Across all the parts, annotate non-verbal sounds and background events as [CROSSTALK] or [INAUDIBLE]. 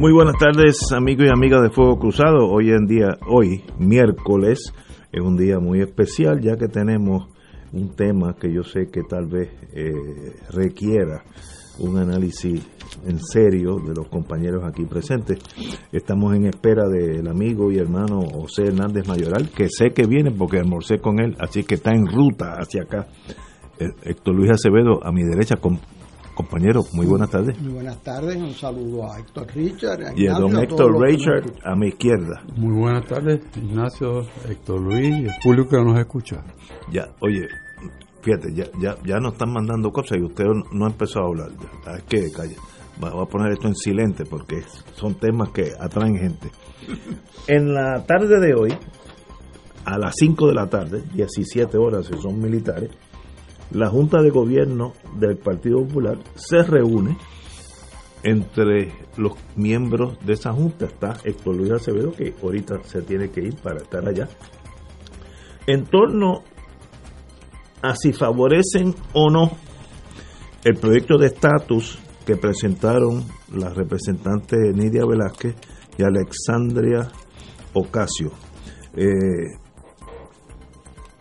Muy buenas tardes, amigos y amigas de Fuego Cruzado. Hoy en día, hoy, miércoles, es un día muy especial ya que tenemos un tema que yo sé que tal vez eh, requiera un análisis en serio de los compañeros aquí presentes. Estamos en espera del amigo y hermano José Hernández Mayoral, que sé que viene porque almorcé con él, así que está en ruta hacia acá. Eh, Héctor Luis Acevedo a mi derecha, Compañero, muy buenas tardes. Muy buenas tardes, un saludo a Héctor Richard. A y a don Héctor Richard a mi izquierda. Muy buenas tardes, Ignacio, Héctor Luis y el público que nos escucha. Ya, oye, fíjate, ya, ya, ya nos están mandando cosas y usted no ha empezado a hablar. Es que, calla, voy a poner esto en silente porque son temas que atraen gente. En la tarde de hoy, a las 5 de la tarde, 17 horas si son militares, la Junta de Gobierno del Partido Popular se reúne entre los miembros de esa Junta. Está Héctor Luis Acevedo, que ahorita se tiene que ir para estar allá, en torno a si favorecen o no el proyecto de estatus que presentaron las representantes Nidia Velázquez y Alexandria Ocasio. Eh,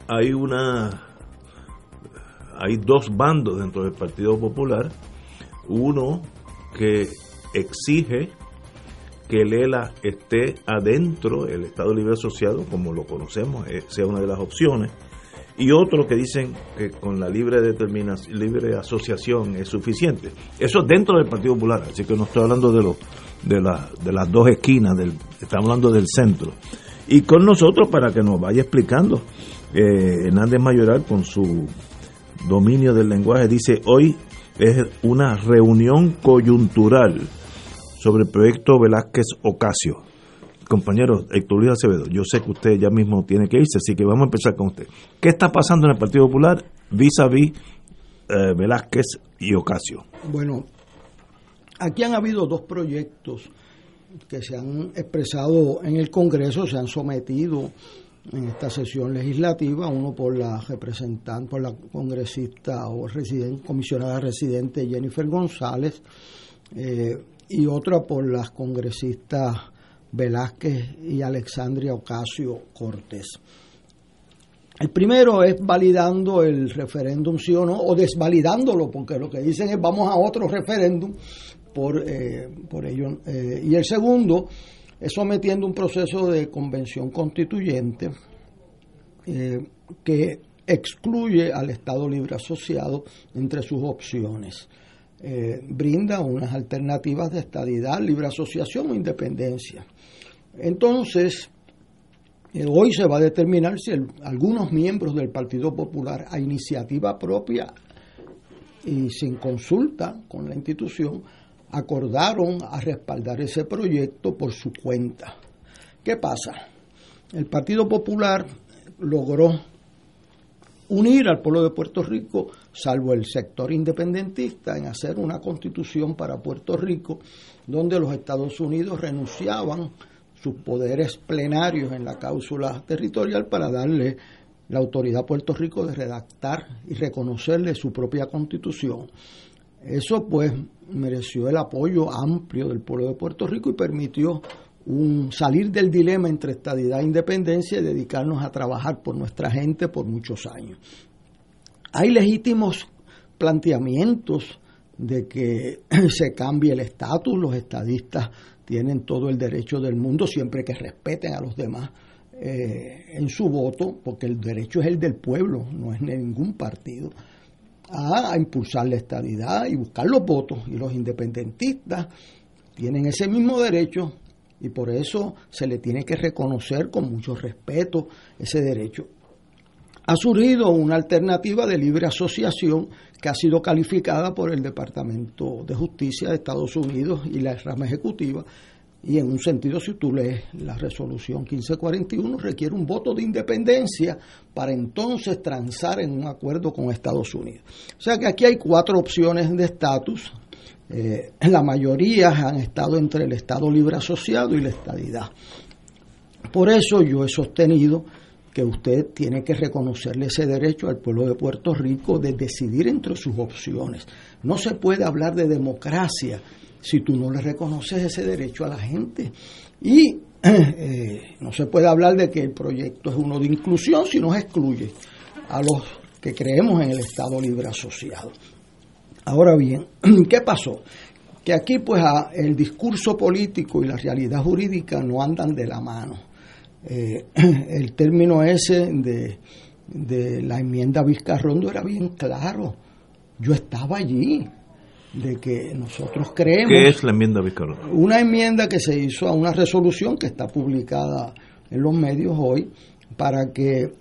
hay una hay dos bandos dentro del Partido Popular. Uno que exige que el ELA esté adentro, el Estado Libre Asociado, como lo conocemos, eh, sea una de las opciones. Y otro que dicen que con la libre determinación, libre asociación es suficiente. Eso es dentro del Partido Popular, así que no estoy hablando de, de, de las dos esquinas, del, estamos hablando del centro. Y con nosotros para que nos vaya explicando eh, Hernández Mayoral con su dominio del lenguaje, dice, hoy es una reunión coyuntural sobre el proyecto Velázquez Ocasio. Compañero Héctor Luis Acevedo, yo sé que usted ya mismo tiene que irse, así que vamos a empezar con usted. ¿Qué está pasando en el Partido Popular vis a vis Velázquez y Ocasio? Bueno, aquí han habido dos proyectos que se han expresado en el Congreso, se han sometido en esta sesión legislativa, uno por la representante, por la congresista o comisionada residente Jennifer González, eh, y otra por las congresistas Velázquez y Alexandria Ocasio Cortés. El primero es validando el referéndum sí o no, o desvalidándolo, porque lo que dicen es vamos a otro referéndum por, eh, por ello. Eh, y el segundo sometiendo un proceso de convención constituyente eh, que excluye al Estado Libre Asociado entre sus opciones. Eh, brinda unas alternativas de estadidad, libre asociación o independencia. Entonces, eh, hoy se va a determinar si algunos miembros del Partido Popular a iniciativa propia y sin consulta con la institución acordaron a respaldar ese proyecto por su cuenta. ¿Qué pasa? El Partido Popular logró unir al pueblo de Puerto Rico, salvo el sector independentista, en hacer una constitución para Puerto Rico, donde los Estados Unidos renunciaban sus poderes plenarios en la cáusula territorial para darle la autoridad a Puerto Rico de redactar y reconocerle su propia constitución. Eso pues mereció el apoyo amplio del pueblo de Puerto Rico y permitió un salir del dilema entre estadidad e independencia y dedicarnos a trabajar por nuestra gente por muchos años. Hay legítimos planteamientos de que [CLEARS THROAT] se cambie el estatus, los estadistas tienen todo el derecho del mundo siempre que respeten a los demás eh, en su voto, porque el derecho es el del pueblo, no es ningún partido a, impulsar la estadidad y buscar los votos. Y los independentistas tienen ese mismo derecho y por eso se le tiene que reconocer con mucho respeto ese derecho. Ha surgido una alternativa de libre asociación que ha sido calificada por el Departamento de Justicia de Estados Unidos y la rama ejecutiva y en un sentido, si tú lees la resolución 1541, requiere un voto de independencia para entonces transar en un acuerdo con Estados Unidos. O sea que aquí hay cuatro opciones de estatus. Eh, la mayoría han estado entre el Estado libre asociado y la estadidad. Por eso yo he sostenido que usted tiene que reconocerle ese derecho al pueblo de Puerto Rico de decidir entre sus opciones. No se puede hablar de democracia si tú no le reconoces ese derecho a la gente. Y [CLEARS THROAT] eh, no se puede hablar de que el proyecto es uno de inclusión si nos excluye a los que creemos en el Estado Libre Asociado. Ahora bien, [CLEARS THROAT] ¿qué pasó? Que aquí pues el discurso político y la realidad jurídica no andan de la mano. Eh, [CLEARS THROAT] el término ese de, de la enmienda Vizcarrondo era bien claro. Yo estaba allí, de que nosotros creemos... ¿Qué es la enmienda? Una enmienda que se hizo a una resolución que está publicada en los medios hoy para que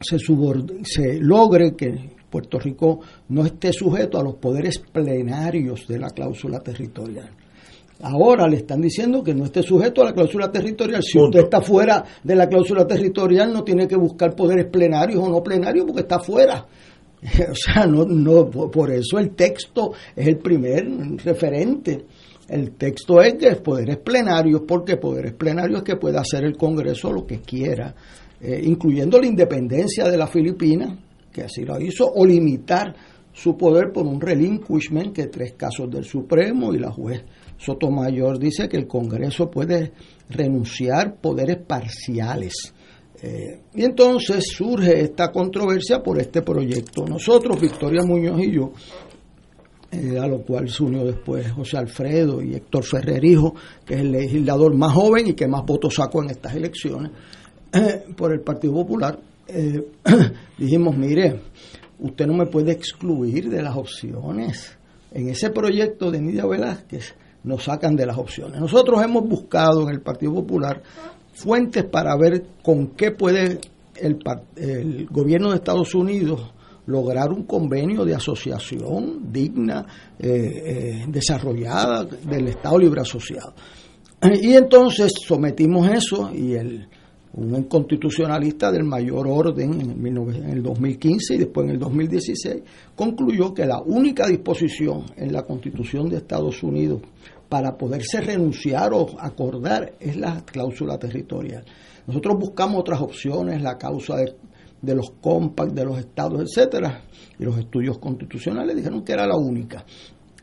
se, se logre que Puerto Rico no esté sujeto a los poderes plenarios de la cláusula territorial. Ahora le están diciendo que no esté sujeto a la cláusula territorial. Si usted está fuera de la cláusula territorial, no tiene que buscar poderes plenarios o no plenarios porque está fuera. [LAUGHS] O sea, no, no, por eso el texto es el primer referente. El texto es de poderes plenarios, porque poderes plenarios es que puede hacer el Congreso lo que quiera, eh, incluyendo la independencia de la Filipinas, que así lo hizo, o limitar su poder por un relinquishment, que tres casos del Supremo y la juez Sotomayor dice que el Congreso puede renunciar poderes parciales eh, y entonces surge esta controversia por este proyecto. Nosotros, Victoria Muñoz y yo, eh, a lo cual se unió después José Alfredo y Héctor Ferrer Hijo, que es el legislador más joven y que más votos sacó en estas elecciones, eh, por el Partido Popular, [CLEARS THROAT] dijimos, mire, usted no me puede excluir de las opciones. En ese proyecto de Nidia Velázquez nos sacan de las opciones. Nosotros hemos buscado en el Partido Popular fuentes para ver con qué puede el, el gobierno de Estados Unidos lograr un convenio de asociación digna, eh, eh, desarrollada del Estado Libre Asociado. Y entonces sometimos eso y el, un constitucionalista del mayor orden en el 2015 y después en el 2016 concluyó que la única disposición en la Constitución de Estados Unidos para poderse renunciar o acordar es la cláusula territorial. Nosotros buscamos otras opciones, la causa de, los compacts de los estados, etcétera, y los estudios constitucionales dijeron que era la única.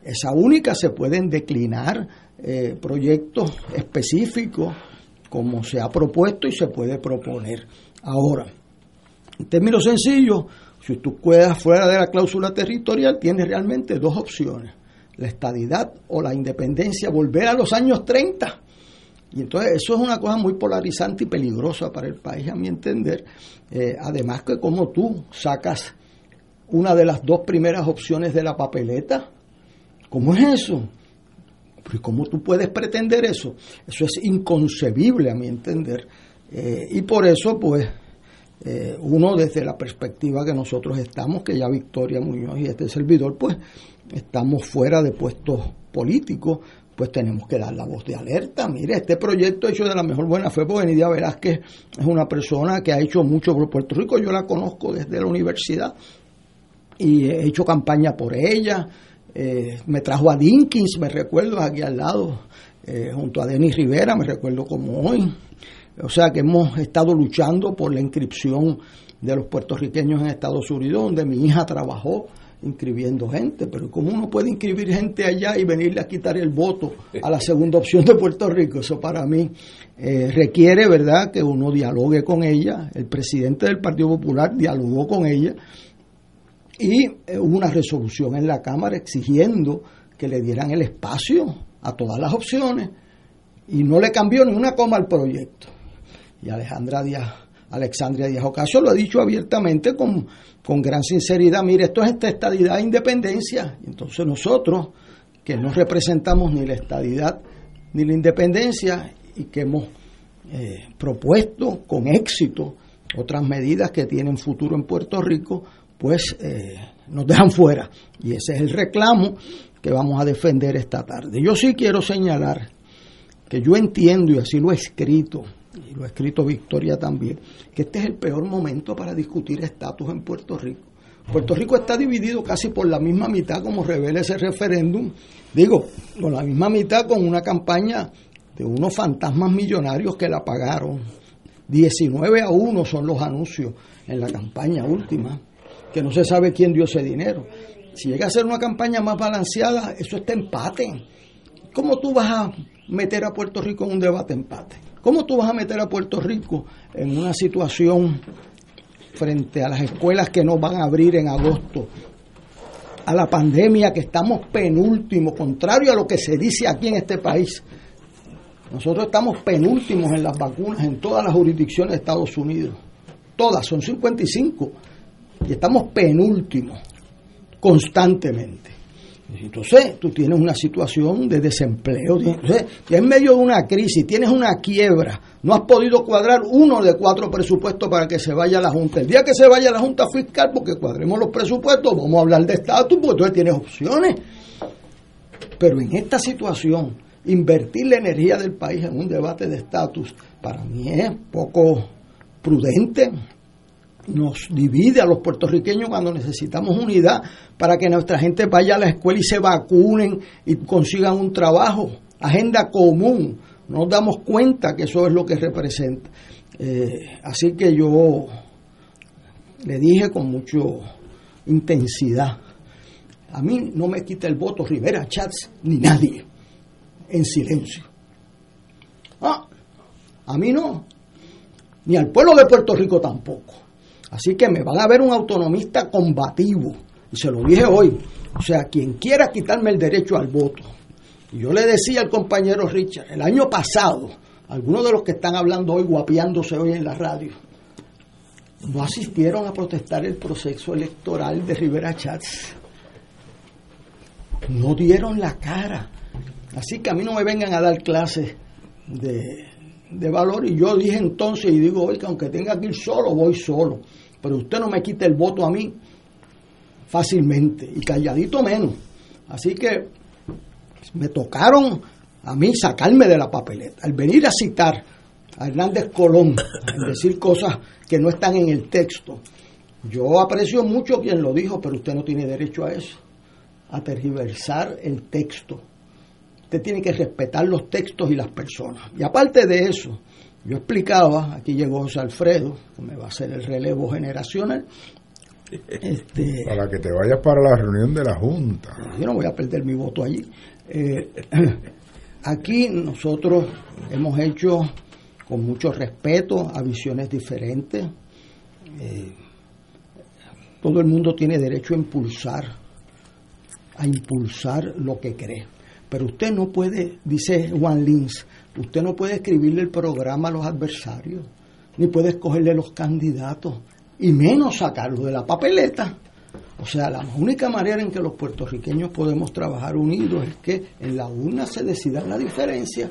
Esa única se pueden declinar eh, proyectos específicos como se ha propuesto y se puede proponer. Ahora, en términos sencillos, si tú quedas fuera de la cláusula territorial, tienes realmente dos opciones la estadidad o la independencia, volver a los años 30. Y entonces eso es una cosa muy polarizante y peligrosa para el país, a mi entender. Eh, además que como tú sacas una de las dos primeras opciones de la papeleta, ¿cómo es eso? ¿Y cómo tú puedes pretender eso? Eso es inconcebible, a mi entender. Eh, y por eso, pues, eh, uno desde la perspectiva que nosotros estamos, que ya Victoria Muñoz y este servidor, pues estamos fuera de puestos políticos, pues tenemos que dar la voz de alerta. Mire, este proyecto hecho de la mejor buena fe, porque Nidia Velázquez es una persona que ha hecho mucho por Puerto Rico, yo la conozco desde la universidad y he hecho campaña por ella. Eh, me trajo a Dinkins, me recuerdo aquí al lado, eh, junto a Denis Rivera, me recuerdo como hoy. O sea que hemos estado luchando por la inscripción de los puertorriqueños en Estados Unidos, donde mi hija trabajó inscribiendo gente, pero ¿cómo uno puede inscribir gente allá y venirle a quitar el voto a la segunda opción de Puerto Rico? Eso para mí eh, requiere, ¿verdad?, que uno dialogue con ella. El presidente del Partido Popular dialogó con ella y eh, hubo una resolución en la Cámara exigiendo que le dieran el espacio a todas las opciones y no le cambió ni una coma al proyecto. Y Alejandra Díaz Alexandria Díaz Ocasio lo ha dicho abiertamente con, con gran sinceridad, mire, esto es esta estadidad e independencia. Entonces nosotros, que no representamos ni la estadidad ni la independencia y que hemos eh, propuesto con éxito otras medidas que tienen futuro en Puerto Rico, pues eh, nos dejan fuera. Y ese es el reclamo que vamos a defender esta tarde. Yo sí quiero señalar que yo entiendo y así lo he escrito, y lo ha escrito Victoria también, que este es el peor momento para discutir estatus en Puerto Rico. Puerto Rico está dividido casi por la misma mitad como revela ese referéndum, digo, con la misma mitad con una campaña de unos fantasmas millonarios que la pagaron. 19 a 1 son los anuncios en la campaña última, que no se sabe quién dio ese dinero. Si llega a ser una campaña más balanceada, eso está empate. ¿Cómo tú vas a meter a Puerto Rico en un debate empate? ¿Cómo tú vas a meter a Puerto Rico en una situación frente a las escuelas que no van a abrir en agosto? A la pandemia que estamos penúltimo, contrario a lo que se dice aquí en este país. Nosotros estamos penúltimos en las vacunas en todas las jurisdicciones de Estados Unidos. Todas, son 55. Y estamos penúltimos constantemente. Entonces, tú tienes una situación de desempleo. Entonces, en medio de una crisis, tienes una quiebra, no has podido cuadrar uno de cuatro presupuestos para que se vaya la Junta. El día que se vaya la Junta Fiscal, porque cuadremos los presupuestos, vamos a hablar de estatus, porque entonces tienes opciones. Pero en esta situación, invertir la energía del país en un debate de estatus, para mí es poco prudente, nos divide a los puertorriqueños cuando necesitamos unidad para que nuestra gente vaya a la escuela y se vacunen y consigan un trabajo, agenda común. Nos damos cuenta que eso es lo que representa. Eh, así que yo le dije con mucha intensidad, a mí no me quita el voto Rivera Chats ni nadie, en silencio. Ah, a mí no, ni al pueblo de Puerto Rico tampoco. Así que me van a ver un autonomista combativo. Y se lo dije hoy. O sea, quien quiera quitarme el derecho al voto. Y yo le decía al compañero Richard, el año pasado, algunos de los que están hablando hoy, guapiándose hoy en la radio, no asistieron a protestar el proceso electoral de Rivera Chats. No dieron la cara. Así que a mí no me vengan a dar clases de, de valor y yo dije entonces y digo hoy que aunque tenga que ir solo, voy solo. Pero usted no me quita el voto a mí fácilmente y calladito menos. Así que me tocaron a mí sacarme de la papeleta. Al venir a citar a Hernández Colón, al decir cosas que no están en el texto, yo aprecio mucho quien lo dijo, pero usted no tiene derecho a eso, a tergiversar el texto Usted tiene que respetar los textos y las personas. Y aparte de eso, yo explicaba, aquí llegó José Alfredo, que me va a hacer el relevo generacional. [LAUGHS] Este, para que te vayas para la reunión de la Junta. Yo no voy a perder mi voto allí. Eh, [CLEARS THROAT] aquí nosotros hemos hecho con mucho respeto a visiones diferentes. Eh, todo el mundo tiene derecho a impulsar, a impulsar lo que cree. Pero usted no puede, dice Juan Lins, usted no puede escribirle el programa a los adversarios, ni puede escogerle los candidatos, y menos sacarlo de la papeleta. O sea, la única manera en que los puertorriqueños podemos trabajar unidos es que en la urna se decida la diferencia.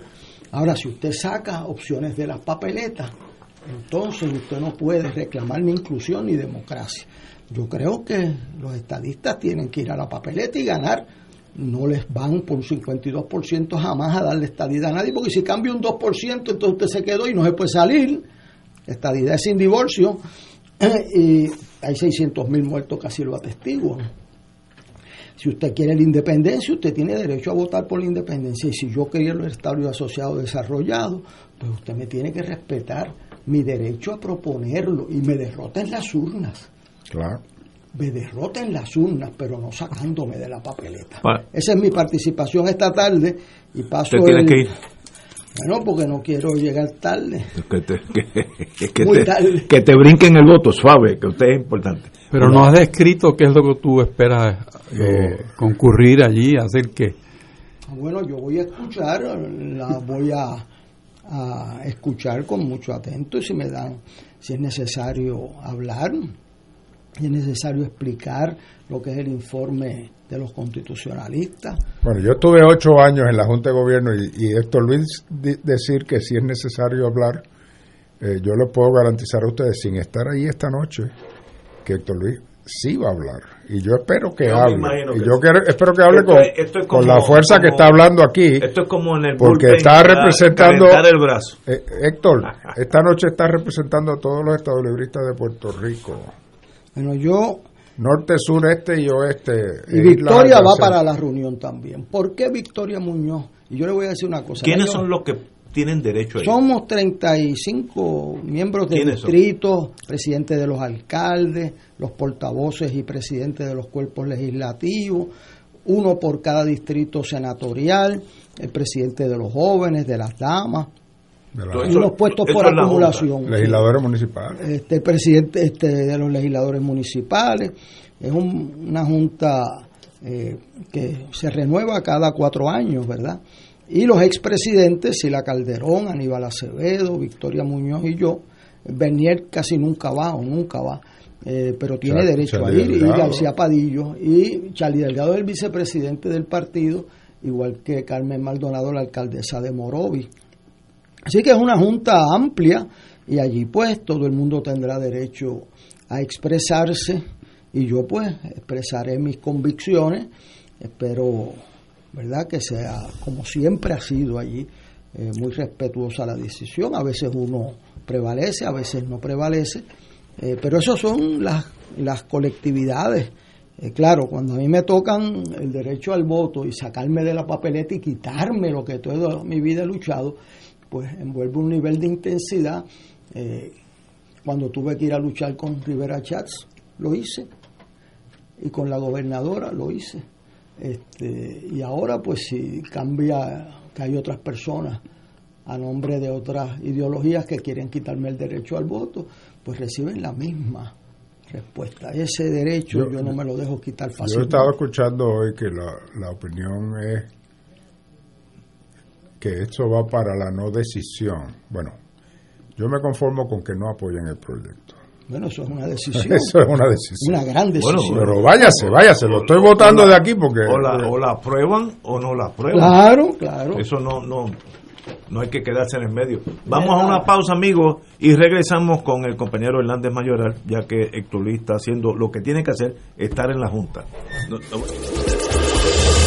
Ahora, si usted saca opciones de las papeletas, entonces usted no puede reclamar ni inclusión ni democracia. Yo creo que los estadistas tienen que ir a la papeleta y ganar no les van por un 52% jamás a darle estadidad a nadie, porque si cambia un 2%, entonces usted se quedó y no se puede salir. Estadidad es sin divorcio y hay 600 mil muertos casi lo atestiguan. Si usted quiere la independencia, usted tiene derecho a votar por la independencia. Y si yo quería el Estado asociado desarrollado, pues usted me tiene que respetar mi derecho a proponerlo y me derrota en las urnas. Claro me derroten las urnas, pero no sacándome de la papeleta. Esa es mi participación esta tarde y paso el... que ir? Bueno, porque no quiero llegar tarde. Que te, que, que te brinquen el voto suave, que usted es importante. Pero no has descrito qué es lo que tú esperas eh, concurrir allí, hacer qué. Ah, bueno, yo voy a escuchar, la voy a, a escuchar con mucho atento y si me dan, si es necesario hablar, es necesario explicar lo que es el informe de los constitucionalistas. Bueno, yo estuve ocho años en la Junta de Gobierno y, y Héctor Luis decir que si es necesario hablar, eh, yo lo puedo garantizar a ustedes sin estar ahí esta noche, que Héctor Luis sí va a hablar. Y yo espero que Yo hable. Y que yo quiero- espero que hable Esto con, es- esto es con la fuerza que está hablando aquí. Esto es como en el Porque está representando- el brazo. Eh, Héctor, [LAUGHS] esta noche está representando a todos los estadolibristas de Puerto Rico. Bueno, yo Norte, sur, este y oeste. y Victoria va para la reunión también. ¿Por qué Victoria Muñoz? Y yo le voy a decir una cosa. ¿Quiénes Ellos- son los que tienen derecho a ir? Somos 35 miembros de ¿Quiénes son? distritos, presidentes de los alcaldes, los portavoces y presidentes de los cuerpos legislativos, uno por cada distrito senatorial, el presidente de los jóvenes, de las damas, Eso- unos puestos por acumulación. legisladores municipales. Este presidente este, de los legisladores municipales, es un- una junta eh, que se renueva cada cuatro años, ¿verdad? Y los expresidentes, Sila Calderón, Aníbal Acevedo, Victoria Muñoz y yo, Bernier casi nunca va o nunca va, eh, pero tiene Char- derecho a ir, y. García Padillo, y Charlie Delgado es el vicepresidente del partido, igual que Carmen Maldonado, la alcaldesa de Morovis. Así que es una junta amplia y allí pues todo el mundo tendrá derecho a expresarse y yo pues expresaré mis convicciones. Espero, ¿verdad? Que sea como siempre ha sido allí, eh, muy respetuosa la decisión. A veces uno prevalece, a veces no prevalece, eh, pero eso son las, las colectividades. Eh, claro, cuando a mí me tocan el derecho al voto y sacarme de la papeleta y quitarme lo que toda mi vida he luchado, pues envuelve un nivel de intensidad. Eh, cuando tuve que ir a luchar con Rivera Chats, lo hice. Y con la gobernadora lo hice. Este, y ahora, pues si cambia, que hay otras personas a nombre de otras ideologías que quieren quitarme el derecho al voto, pues reciben la misma respuesta. Ese derecho yo, Yo- no me lo dejo quitar Yo he fácilmente. estado escuchando hoy que la, la opinión es que esto va para la no decisión. Bueno, yo me conformo con que no apoyen el proyecto. Bueno, eso es una [LAUGHS] decisión. Eso es una decisión. una gran Bueno, decisión. Pero váyase, váyase, lo estoy votando de aquí porque... O la, o la aprueban o no la aprueban. Claro, claro. Eso no, no, no hay que quedarse en el medio. Vamos a una pausa, amigos, y regresamos con el compañero Hernández Mayoral, ya que Héctor Luis está haciendo lo que tiene que hacer, estar en la Junta. No- no-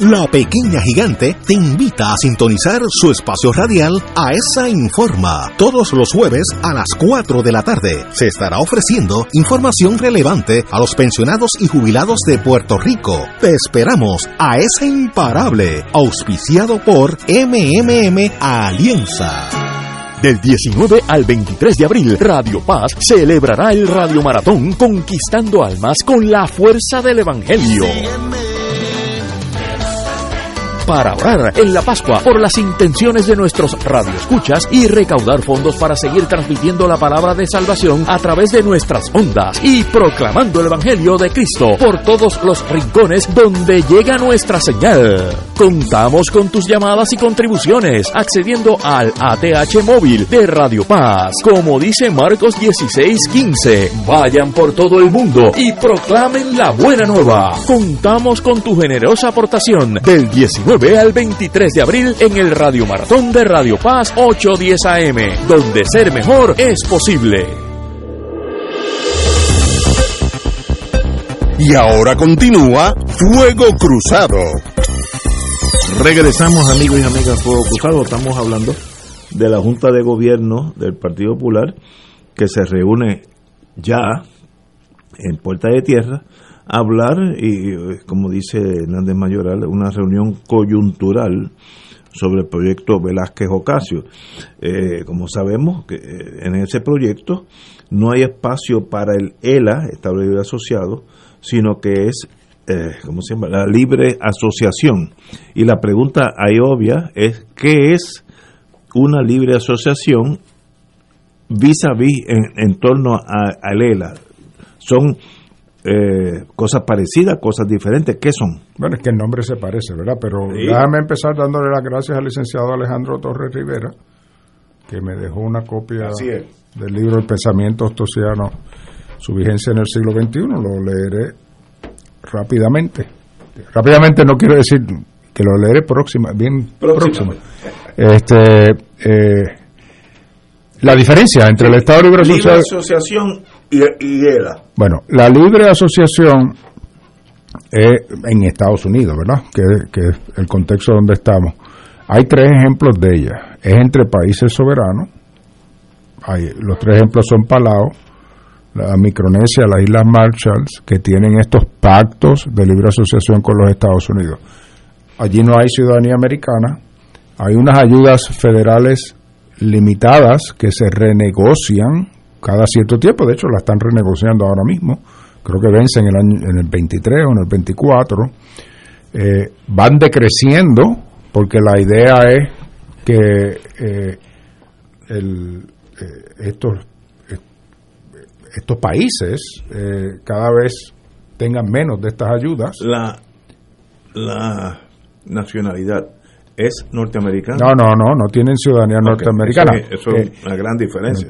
la pequeña gigante, te invita a sintonizar su espacio radial AESA Informa. Todos los jueves a las 4 de la tarde se estará ofreciendo información relevante a los pensionados y jubilados de Puerto Rico. Te esperamos a esa imparable, auspiciado por MMM Alianza. Del 19 al 23 de abril, Radio Paz celebrará el Radio Maratón Conquistando Almas con la fuerza del Evangelio. Para orar en la Pascua por las intenciones de nuestros radioescuchas y recaudar fondos para seguir transmitiendo la palabra de salvación a través de nuestras ondas y proclamando el Evangelio de Cristo por todos los rincones donde llega nuestra señal. Contamos con tus llamadas y contribuciones accediendo al ATH móvil de Radio Paz. Como dice Marcos 16:15, vayan por todo el mundo y proclamen la buena nueva. Contamos con tu generosa aportación del 19 al 23 de abril en el Radio Maratón de Radio Paz 810 AM, donde ser mejor es posible. Y ahora continúa Fuego Cruzado. Regresamos, amigos y amigas Fuego Cruzado. Estamos hablando de la Junta de Gobierno del Partido Popular que se reúne ya en Puerta de Tierra a hablar y, como dice Hernández Mayoral, una reunión coyuntural sobre el proyecto Velázquez Ocasio. Eh, como sabemos, que eh, en ese proyecto no hay espacio para el ELA, Estado Libre Asociado, sino que es, eh, ¿cómo se llama?, la libre asociación. Y la pregunta ahí obvia es, ¿qué es una libre asociación vis a vis en, en torno a- al ELA? Son eh, cosas parecidas, cosas diferentes, ¿qué son? Bueno, es que el nombre se parece, ¿verdad? Pero Sí. déjame empezar dándole las gracias al licenciado Alejandro Torres Rivera, que me dejó una copia del libro El pensamiento ostosiano, su vigencia en el siglo XXI. Lo leeré rápidamente. Rápidamente no quiero decir que lo leeré próxima, bien próxima. Este, eh, la diferencia entre el Estado Libre Libre asociación y, y ELA. Bueno, la libre asociación en Estados Unidos, ¿verdad? Que, que es el contexto donde estamos. Hay tres ejemplos de ella. Es entre países soberanos. Hay, los tres ejemplos son Palau, la Micronesia, las Islas Marshalls, que tienen estos pactos de libre asociación con los Estados Unidos. Allí no hay ciudadanía americana. Hay unas ayudas federales limitadas que se renegocian cada cierto tiempo. De hecho, la están renegociando ahora mismo. Creo que vencen en el, año, en el 23 o en el 24. Eh, van decreciendo porque la idea es que eh, el, eh, estos, estos países eh, cada vez tengan menos de estas ayudas. La, la nacionalidad es norteamericana. No, no, no, no tienen ciudadanía norteamericana. Eso, es- eso es Eh, una gran diferencia.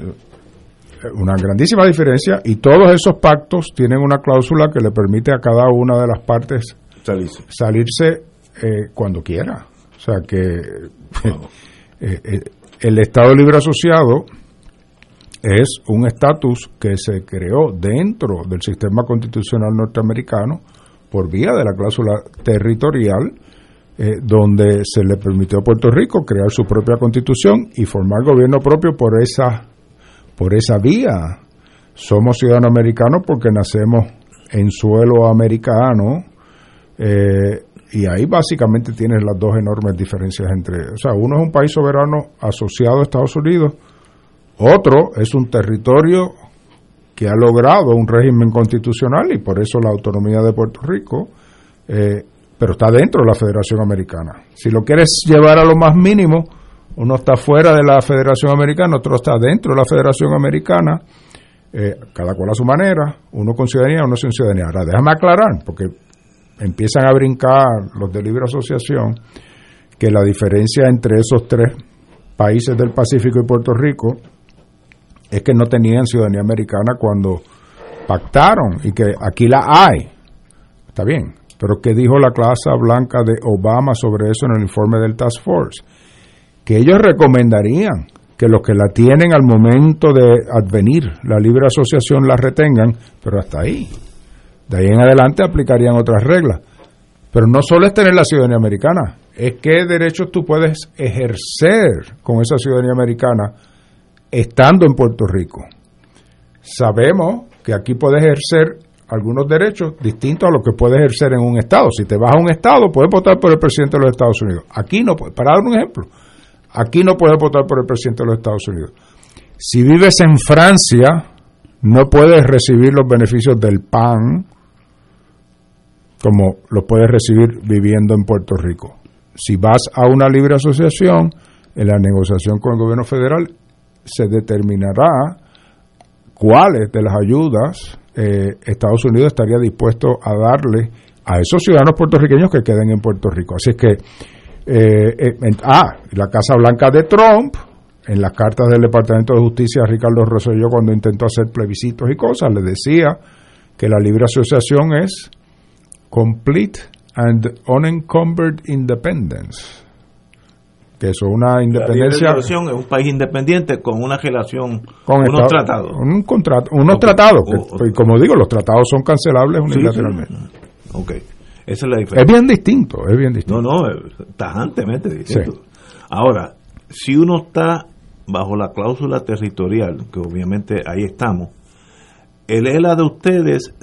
una grandísima diferencia y todos esos pactos tienen una cláusula que le permite a cada una de las partes Salirse. salirse eh, cuando quiera. O sea que [LAUGHS] eh, eh, el Estado Libre Asociado es un estatus que se creó dentro del sistema constitucional norteamericano por vía de la cláusula territorial, eh, donde se le permitió a Puerto Rico crear su propia constitución y formar gobierno propio por esa por esa vía. Somos ciudadanos americanos porque nacemos en suelo americano eh, y ahí básicamente tienes las dos enormes diferencias entre, o sea, uno es un país soberano asociado a Estados Unidos, otro es un territorio que ha logrado un régimen constitucional y por eso la autonomía de Puerto Rico, eh, pero está dentro de la Federación Americana. Si lo quieres llevar a lo más mínimo, uno está fuera de la Federación Americana, otro está dentro de la Federación Americana, eh, cada cual a su manera, uno con ciudadanía, uno sin ciudadanía. Ahora, déjame aclarar, porque empiezan a brincar los de libre asociación, que la diferencia entre esos tres países del Pacífico y Puerto Rico es que no tenían ciudadanía americana cuando pactaron y que aquí la hay. Está bien, pero ¿qué dijo la Casa Blanca de Obama sobre eso en el informe del Task Force? Que ellos recomendarían que los que la tienen al momento de advenir la libre asociación la retengan, pero hasta ahí. De ahí en adelante aplicarían otras reglas. Pero no solo es tener la ciudadanía americana, es qué derechos tú puedes ejercer con esa ciudadanía americana estando en Puerto Rico. Sabemos que aquí puedes ejercer algunos derechos distintos a los que puedes ejercer en un estado. Si te vas a un estado, puedes votar por el presidente de los Estados Unidos. Aquí no puedes. Para dar un ejemplo, aquí no puedes votar por el presidente de los Estados Unidos. Si vives en Francia, no puedes recibir los beneficios del PAN como los puedes recibir viviendo en Puerto Rico. Si vas a una libre asociación, en la negociación con el gobierno federal se determinará cuáles de las ayudas eh, Estados Unidos estaría dispuesto a darle a esos ciudadanos puertorriqueños que queden en Puerto Rico. Así es que, eh, eh, ah, la Casa Blanca de Trump, en las cartas del Departamento de Justicia, Ricardo Rosselló, cuando intentó hacer plebiscitos y cosas, le decía que la libre asociación es complete and unencumbered independence. Que eso es una La independencia asociación es un país independiente con una relación, con unos Estados- tratados. Un contrato, unos Ok. tratados. que, Oh, ok. y como digo, los tratados son cancelables Sí, unilateralmente. sí. Ok, esa es la Es diferencia. bien distinto, es bien distinto. No, no, tajantemente distinto. Sí. Ahora, si uno está bajo la cláusula territorial, que obviamente ahí estamos, el ELA de ustedes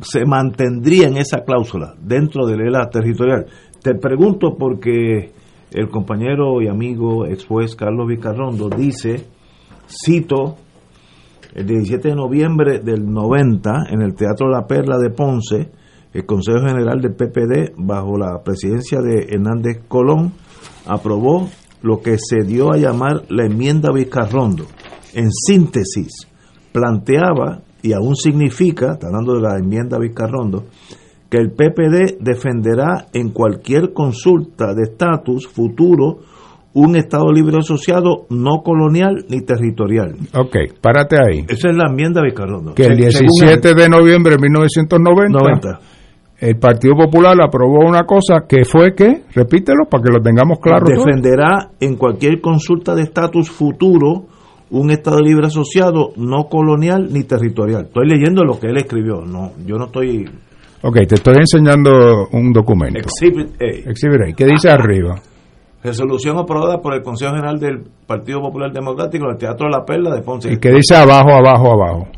se mantendría en esa cláusula dentro del ELA territorial. Te pregunto porque el compañero y amigo ex juez Carlos Vicarrondo dice, cito, el 17 de noviembre del 90 en el Teatro La Perla de Ponce, el Consejo General del PPD, bajo la presidencia de Hernández Colón, aprobó lo que se dio a llamar la enmienda Vizcarrondo. En síntesis, planteaba, y aún significa, está hablando de la enmienda Vizcarrondo, que el PPD defenderá en cualquier consulta de estatus futuro un Estado libre asociado no colonial ni territorial. Ok, párate ahí. Esa es la enmienda Vizcarrondo. Que el 17 de noviembre de 1990 90. el Partido Popular aprobó una cosa que fue que, repítelo para que lo tengamos claro. defenderá en cualquier consulta de estatus futuro un Estado libre asociado no colonial ni territorial. Estoy leyendo lo que él escribió, no, yo no estoy... Ok, te estoy enseñando un documento. Exhibit A. Exhibit A. ¿Qué dice arriba? Resolución aprobada por el Consejo General del Partido Popular Democrático en el Teatro La Perla de Ponce. ¿Y qué dice abajo, abajo, abajo?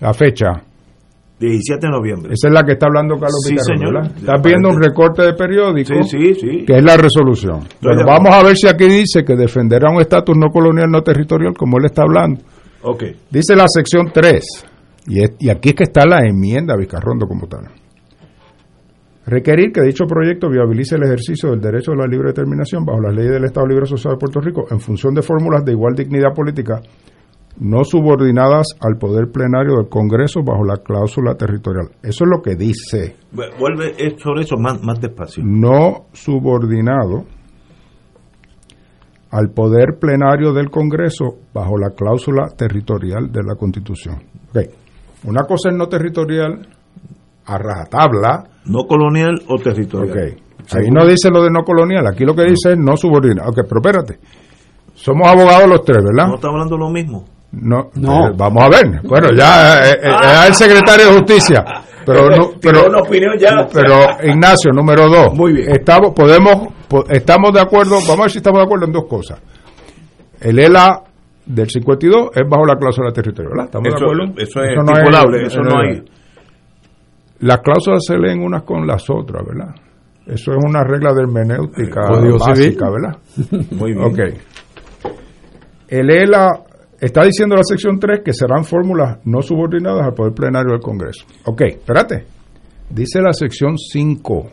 La fecha. 17 de noviembre. Esa es la que está hablando Carlos Sí. ¿verdad? Estás viendo un recorte de periódico Sí, sí, sí. que es la resolución. Bueno, de vamos a ver si aquí dice que defenderá un estatus no colonial, no territorial, como él está hablando. Ok. Dice la sección 3, y, es- y aquí es que está la enmienda Vizcarrondo como tal. Requerir que dicho proyecto viabilice el ejercicio del derecho a la libre determinación bajo las leyes del Estado Libre Asociado de Puerto Rico en función de fórmulas de igual dignidad política no subordinadas al poder plenario del Congreso bajo la cláusula territorial. Eso es lo que dice. Vu- Vuelve sobre eso más, más despacio. No subordinado al poder plenario del Congreso bajo la cláusula territorial de la Constitución. Ok. Una cosa es no territorial a rajatabla. No colonial o territorial. Ok. Ahí no dice lo de no colonial, aquí lo que dice es no subordinado. Ok, pero espérate. Somos abogados los tres, ¿verdad? ¿No está hablando lo mismo? No, No. eh, vamos a ver. Bueno, ya eh, eh, es el secretario de Justicia. Pero, no, [LAUGHS] pero, Tiene una opinión ya. pero Ignacio, número dos. Muy bien. Estamos, podemos, po- estamos de acuerdo, vamos a ver si estamos de acuerdo en dos cosas. El ELA del 52 es bajo la cláusula territorial, ¿verdad? ¿Estamos Eso, de acuerdo? eso es no estipulable, eso no hay. Las cláusulas se leen unas con las otras, ¿verdad? Eso es una regla de hermenéutica básica. ¿verdad? [LAUGHS] Muy bien. Ok. El ELA está diciendo la sección 3 que serán fórmulas no subordinadas al poder plenario del Congreso. Ok, espérate. Dice la sección 5.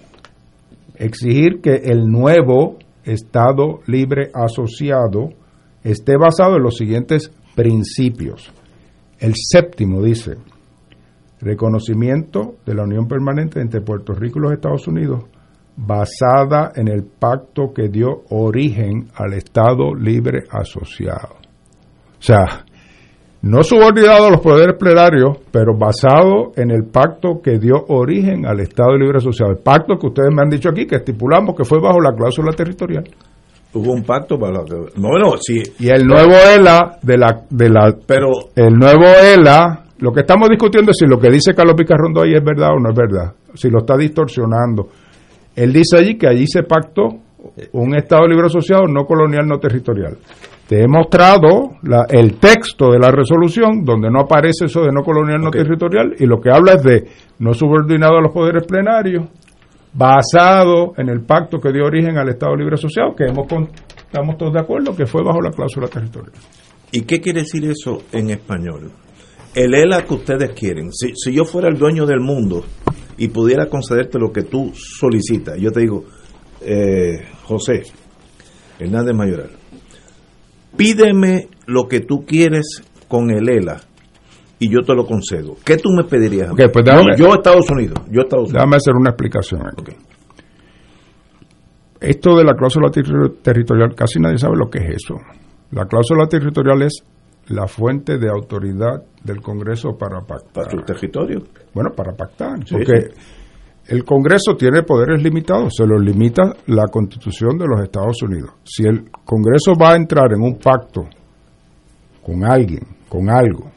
Exigir que el nuevo Estado libre asociado esté basado en los siguientes principios. El séptimo dice, reconocimiento de la unión permanente entre Puerto Rico y los Estados Unidos basada en el pacto que dio origen al Estado libre asociado. O sea, no subordinado a los poderes plenarios, pero basado en el pacto que dio origen al Estado libre asociado. El pacto que ustedes me han dicho aquí, que estipulamos que fue bajo la cláusula territorial. Hubo un pacto para. No, no, sí. Y el nuevo ELA de la... De la Pero el nuevo ELA, lo que estamos discutiendo es si lo que dice Carlos Picarrondo ahí es verdad o no es verdad, si lo está distorsionando. Él dice allí que allí se pactó un Estado libre asociado no colonial, no territorial. Te he mostrado la- el texto de la resolución donde no aparece eso de no colonial, no territorial y lo que habla es de no subordinado a los poderes plenarios, basado en el pacto que dio origen al Estado libre asociado, que hemos con- estamos todos de acuerdo que fue bajo la cláusula territorial. ¿Y qué quiere decir eso en español? El ELA que ustedes quieren. Si, si yo fuera el dueño del mundo y pudiera concederte lo que tú solicitas, yo te digo, eh, José Hernández Mayoral, pídeme lo que tú quieres con el ELA y yo te lo concedo. ¿Qué tú me pedirías? pues déjame- yo, Estados Unidos, yo Estados Unidos. Déjame hacer una explicación. aquí. Esto de la cláusula terri- territorial, casi nadie sabe lo que es eso. La cláusula territorial es la fuente de autoridad del Congreso para pactar. Para su territorio. Bueno, para pactar. Sí, porque sí. el Congreso tiene poderes limitados, se los limita la Constitución de los Estados Unidos. Si el Congreso va a entrar en un pacto con alguien, con algo,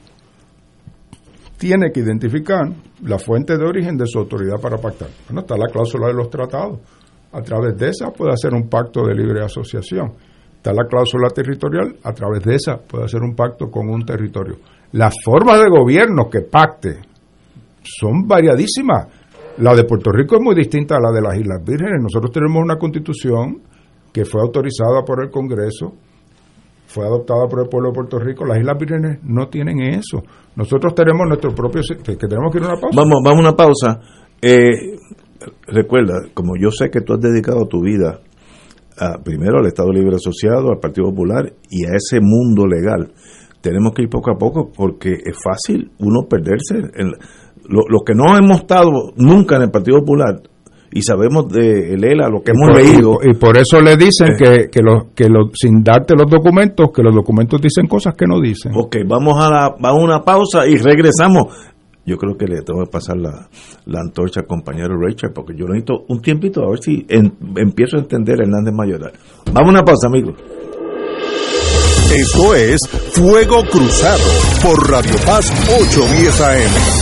tiene que identificar la fuente de origen de su autoridad para pactar. Bueno, está la cláusula de los tratados. A través de esa puede hacer un pacto de libre asociación. Está la cláusula territorial, a través de esa puede hacer un pacto con un territorio. las formas de gobierno que pacte son variadísimas. La de Puerto Rico es muy distinta a la de las Islas Vírgenes. Nosotros tenemos una constitución que fue autorizada por el Congreso, fue adoptada por el pueblo de Puerto Rico. Las Islas Vírgenes no tienen eso. Nosotros tenemos nuestro propio... que tenemos que ir a una pausa. Vamos, vamos a una pausa. Eh, recuerda, como yo sé que tú has dedicado tu vida a, primero al Estado Libre Asociado, al Partido Popular y a ese mundo legal, tenemos que ir poco a poco porque es fácil uno perderse. En, los que no hemos estado nunca en el Partido Popular y sabemos de el ELA, lo que hemos leído. Y, por eso le dicen que, que, lo, que lo, sin darte los documentos, que los documentos dicen cosas que no dicen. Ok, vamos a, la, a una pausa y regresamos. Yo creo que le tengo que pasar la, la antorcha al compañero Rachel, porque yo necesito un tiempito a ver si empiezo a entender Hernández Mayoral. Vamos a una pausa, amigos. Esto es Fuego Cruzado por Radio Paz 810 AM.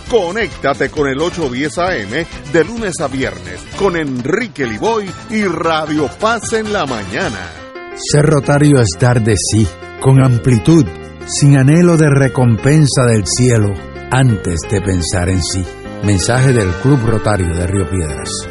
Conéctate con el 810 AM de lunes a viernes con Enrique Liboy y Radio Paz en la mañana. Ser rotario es dar de sí, con amplitud, sin anhelo de recompensa del cielo, antes de pensar en sí. Mensaje del Club Rotario de Río Piedras.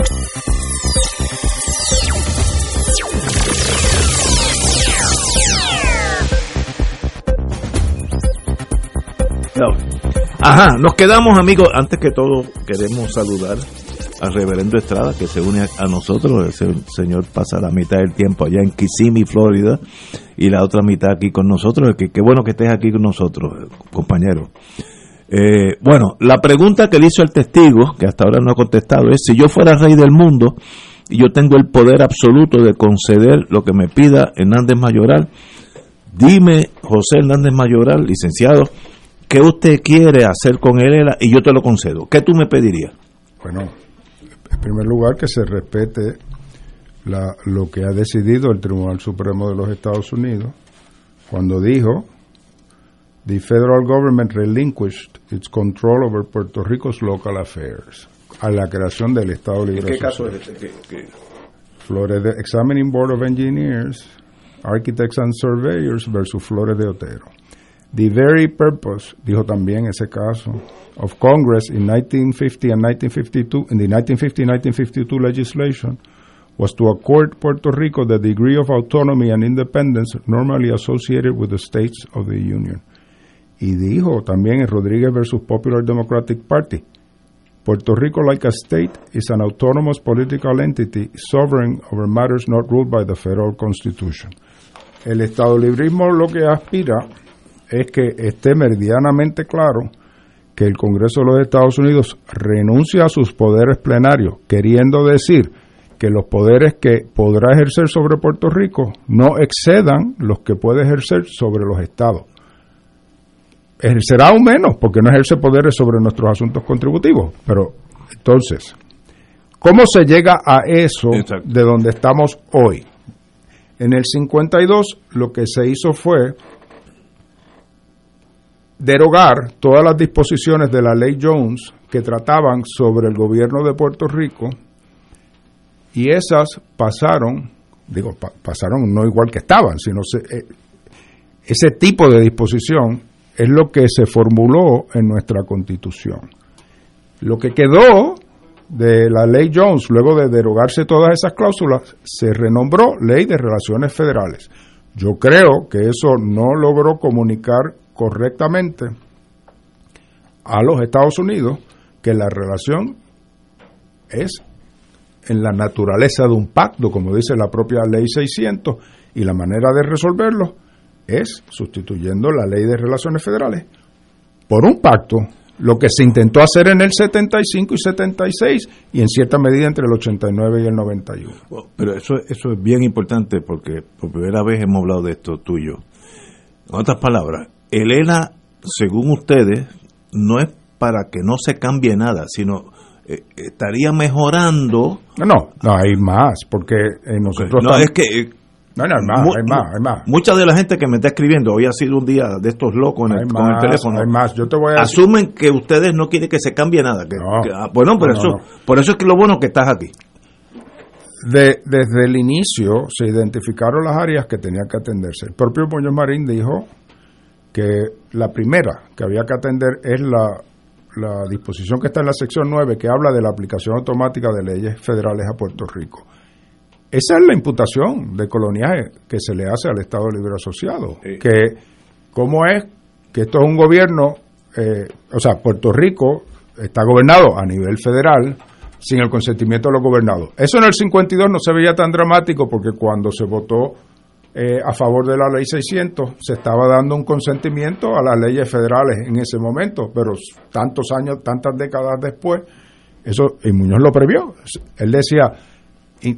Ajá, nos quedamos amigos. Antes que todo, queremos saludar al reverendo Estrada que se une a, nosotros. Ese señor pasa la mitad del tiempo allá en Kissimmee, Florida, y la otra mitad aquí con nosotros. Que, qué bueno que estés aquí con nosotros, compañero. Eh, bueno, la pregunta que le hizo el testigo, que hasta ahora no ha contestado, es si yo fuera rey del mundo y yo tengo el poder absoluto de conceder lo que me pida Hernández Mayoral, dime, José Hernández Mayoral, licenciado, ¿qué usted quiere hacer con él y yo te lo concedo? ¿Qué tú me pedirías? Bueno, en primer lugar que se respete la, lo que ha decidido el Tribunal Supremo de los Estados Unidos cuando dijo the federal government relinquished its control over Puerto Rico's local affairs a la creación del Estado Libre ¿Qué caso es este? Florida Examining Board of Engineers Architects and Surveyors versus Flores de Otero The very purpose, dijo también ese caso, of Congress in 1950 and 1952, in the 1950 1952 legislation, was to accord Puerto Rico the degree of autonomy and independence normally associated with the states of the Union. Y dijo también en Rodríguez versus Popular Democratic Party, Puerto Rico, like a state, is an autonomous political entity sovereign over matters not ruled by the federal constitution. El Estado librismo lo que aspira es que esté meridianamente claro que el Congreso de los Estados Unidos renuncia a sus poderes plenarios, queriendo decir que los poderes que podrá ejercer sobre Puerto Rico no excedan los que puede ejercer sobre los estados. Ejercerá aún menos, porque no ejerce poderes sobre nuestros asuntos contributivos. Pero entonces, ¿cómo se llega a eso de donde estamos hoy? En el 52 lo que se hizo fue derogar todas las disposiciones de la ley Jones que trataban sobre el gobierno de Puerto Rico y esas pasaron, digo, pasaron no igual que estaban, sino eh, ese tipo de disposición es lo que se formuló en nuestra constitución. Lo que quedó de la ley Jones, luego de derogarse todas esas cláusulas, se renombró Ley de Relaciones Federales. Yo creo que eso no logró comunicar correctamente a los Estados Unidos que la relación es en la naturaleza de un pacto, como dice la propia ley 600, y la manera de resolverlo es sustituyendo la ley de relaciones federales por un pacto, lo que se intentó hacer en el 75 y 76 y en cierta medida entre el 89 y el 91. Pero eso, eso es bien importante porque por primera vez hemos hablado de esto tú y yo. En otras palabras, Elena, según ustedes, no es para que no se cambie nada, sino eh, estaría mejorando. No, no, hay más, porque eh, nosotros. No, es que. Eh, no, no, hay más, hay más, hay más. Mucha de la gente que me está escribiendo, hoy ha sido un día de estos locos en el, con el teléfono. Hay más, yo te voy a Asumen que ustedes no quieren que se cambie nada. Que, ah, bueno, por, eso, por eso es que lo bueno que estás aquí. De, desde el inicio se identificaron las áreas que tenían que atenderse. El propio Muñoz Marín dijo que la primera que había que atender es la, la disposición que está en la sección 9 que habla de la aplicación automática de leyes federales a Puerto Rico. Esa es la imputación de coloniaje que se le hace al Estado Libre Asociado. Que, ¿cómo es que esto es un gobierno, eh, o sea, Puerto Rico está gobernado a nivel federal sin el consentimiento de los gobernados? Eso en el 52 no se veía tan dramático porque cuando se votó eh, a favor de la ley 600, se estaba dando un consentimiento a las leyes federales en ese momento, pero tantos años, tantas décadas después, eso, y Muñoz lo previó. Él decía,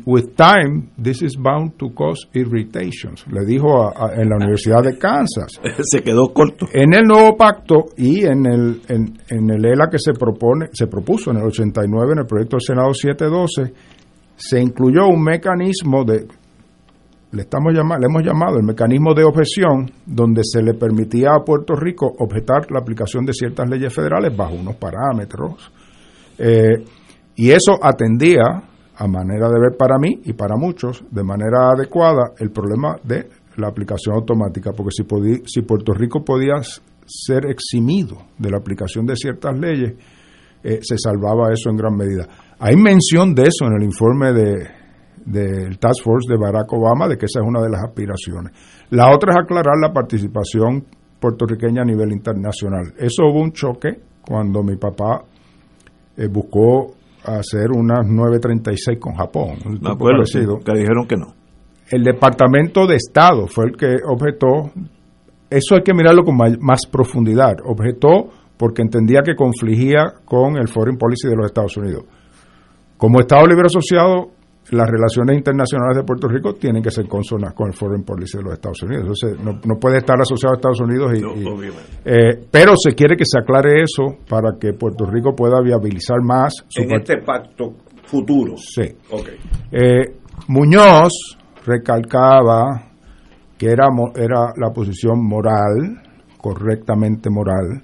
with time, this is bound to cause irritations. Le dijo en la Universidad de Kansas. [LAUGHS] Se quedó corto. En el nuevo pacto y en el, en, en el ELA que se propone, se propuso en el 89, en el proyecto del Senado 712, se incluyó un mecanismo de le, estamos llamando, le hemos llamado el mecanismo de objeción, donde se le permitía a Puerto Rico objetar la aplicación de ciertas leyes federales bajo unos parámetros. Eh, y eso atendía, a manera de ver para mí y para muchos, de manera adecuada, el problema de la aplicación automática, porque si, si Puerto Rico podía ser eximido de la aplicación de ciertas leyes, eh, se salvaba eso en gran medida. Hay mención de eso en el informe de, del Task Force de Barack Obama, de que esa es una de las aspiraciones. La otra es aclarar la participación puertorriqueña a nivel internacional. Eso hubo un choque cuando mi papá eh, buscó hacer unas 936 con Japón. Me acuerdo, que dijeron que no. El Departamento de Estado fue el que objetó, eso hay que mirarlo con más profundidad, objetó porque entendía que confligía con el Foreign Policy de los Estados Unidos. Como Estado Libre Asociado, las relaciones internacionales de Puerto Rico tienen que ser consonas con el Foreign Policy de los Estados Unidos. Entonces, no, puede estar asociado a Estados Unidos. Y, eh, pero se quiere que se aclare eso para que Puerto Rico pueda viabilizar más. Su en este pacto futuro. Sí. Eh, Muñoz recalcaba que era, era la posición moral, correctamente moral,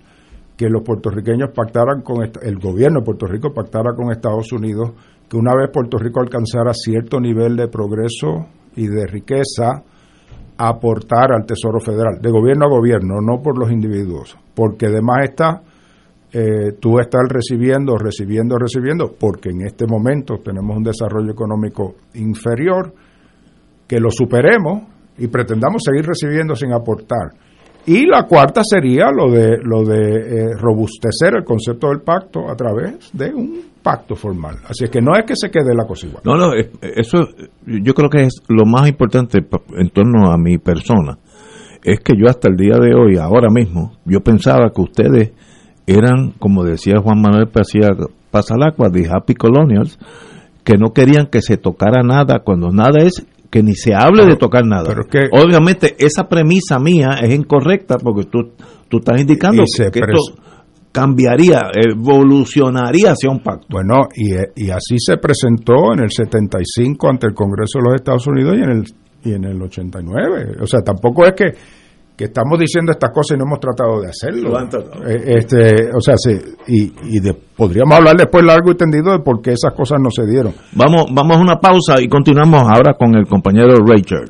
que los puertorriqueños pactaran con el gobierno de Puerto Rico pactara con Estados Unidos que una vez Puerto Rico alcanzara cierto nivel de progreso y de riqueza, aportar al Tesoro Federal, de gobierno a gobierno, no por los individuos, porque además está eh, tú estás recibiendo, recibiendo, recibiendo, porque en este momento tenemos un desarrollo económico inferior, que lo superemos y pretendamos seguir recibiendo sin aportar. Y la cuarta sería lo de lo de eh, robustecer el concepto del pacto a través de un pacto formal. Así es que no es que se quede la cosa igual. No, no, eso yo creo que es lo más importante en torno a mi persona. es que yo hasta el día de hoy, ahora mismo, yo pensaba que ustedes eran, como decía Juan Manuel Pacía Pasalacua, de Happy Colonials, que no querían que se tocara nada cuando nada es que ni se hable de tocar nada. Obviamente esa premisa mía es incorrecta porque tú, tú estás indicando que esto cambiaría, evolucionaría hacia un pacto. Bueno, y, y, así se presentó en el 75 ante el Congreso de los Estados Unidos y en el, y en el 89. O sea, tampoco es que que estamos diciendo estas cosas y no hemos tratado de hacerlo. Eh, este, o sea, y, y podríamos hablar después largo y tendido de por qué esas cosas no se dieron. Vamos, vamos a una pausa y continuamos ahora con el compañero Richard.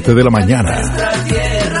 de la mañana.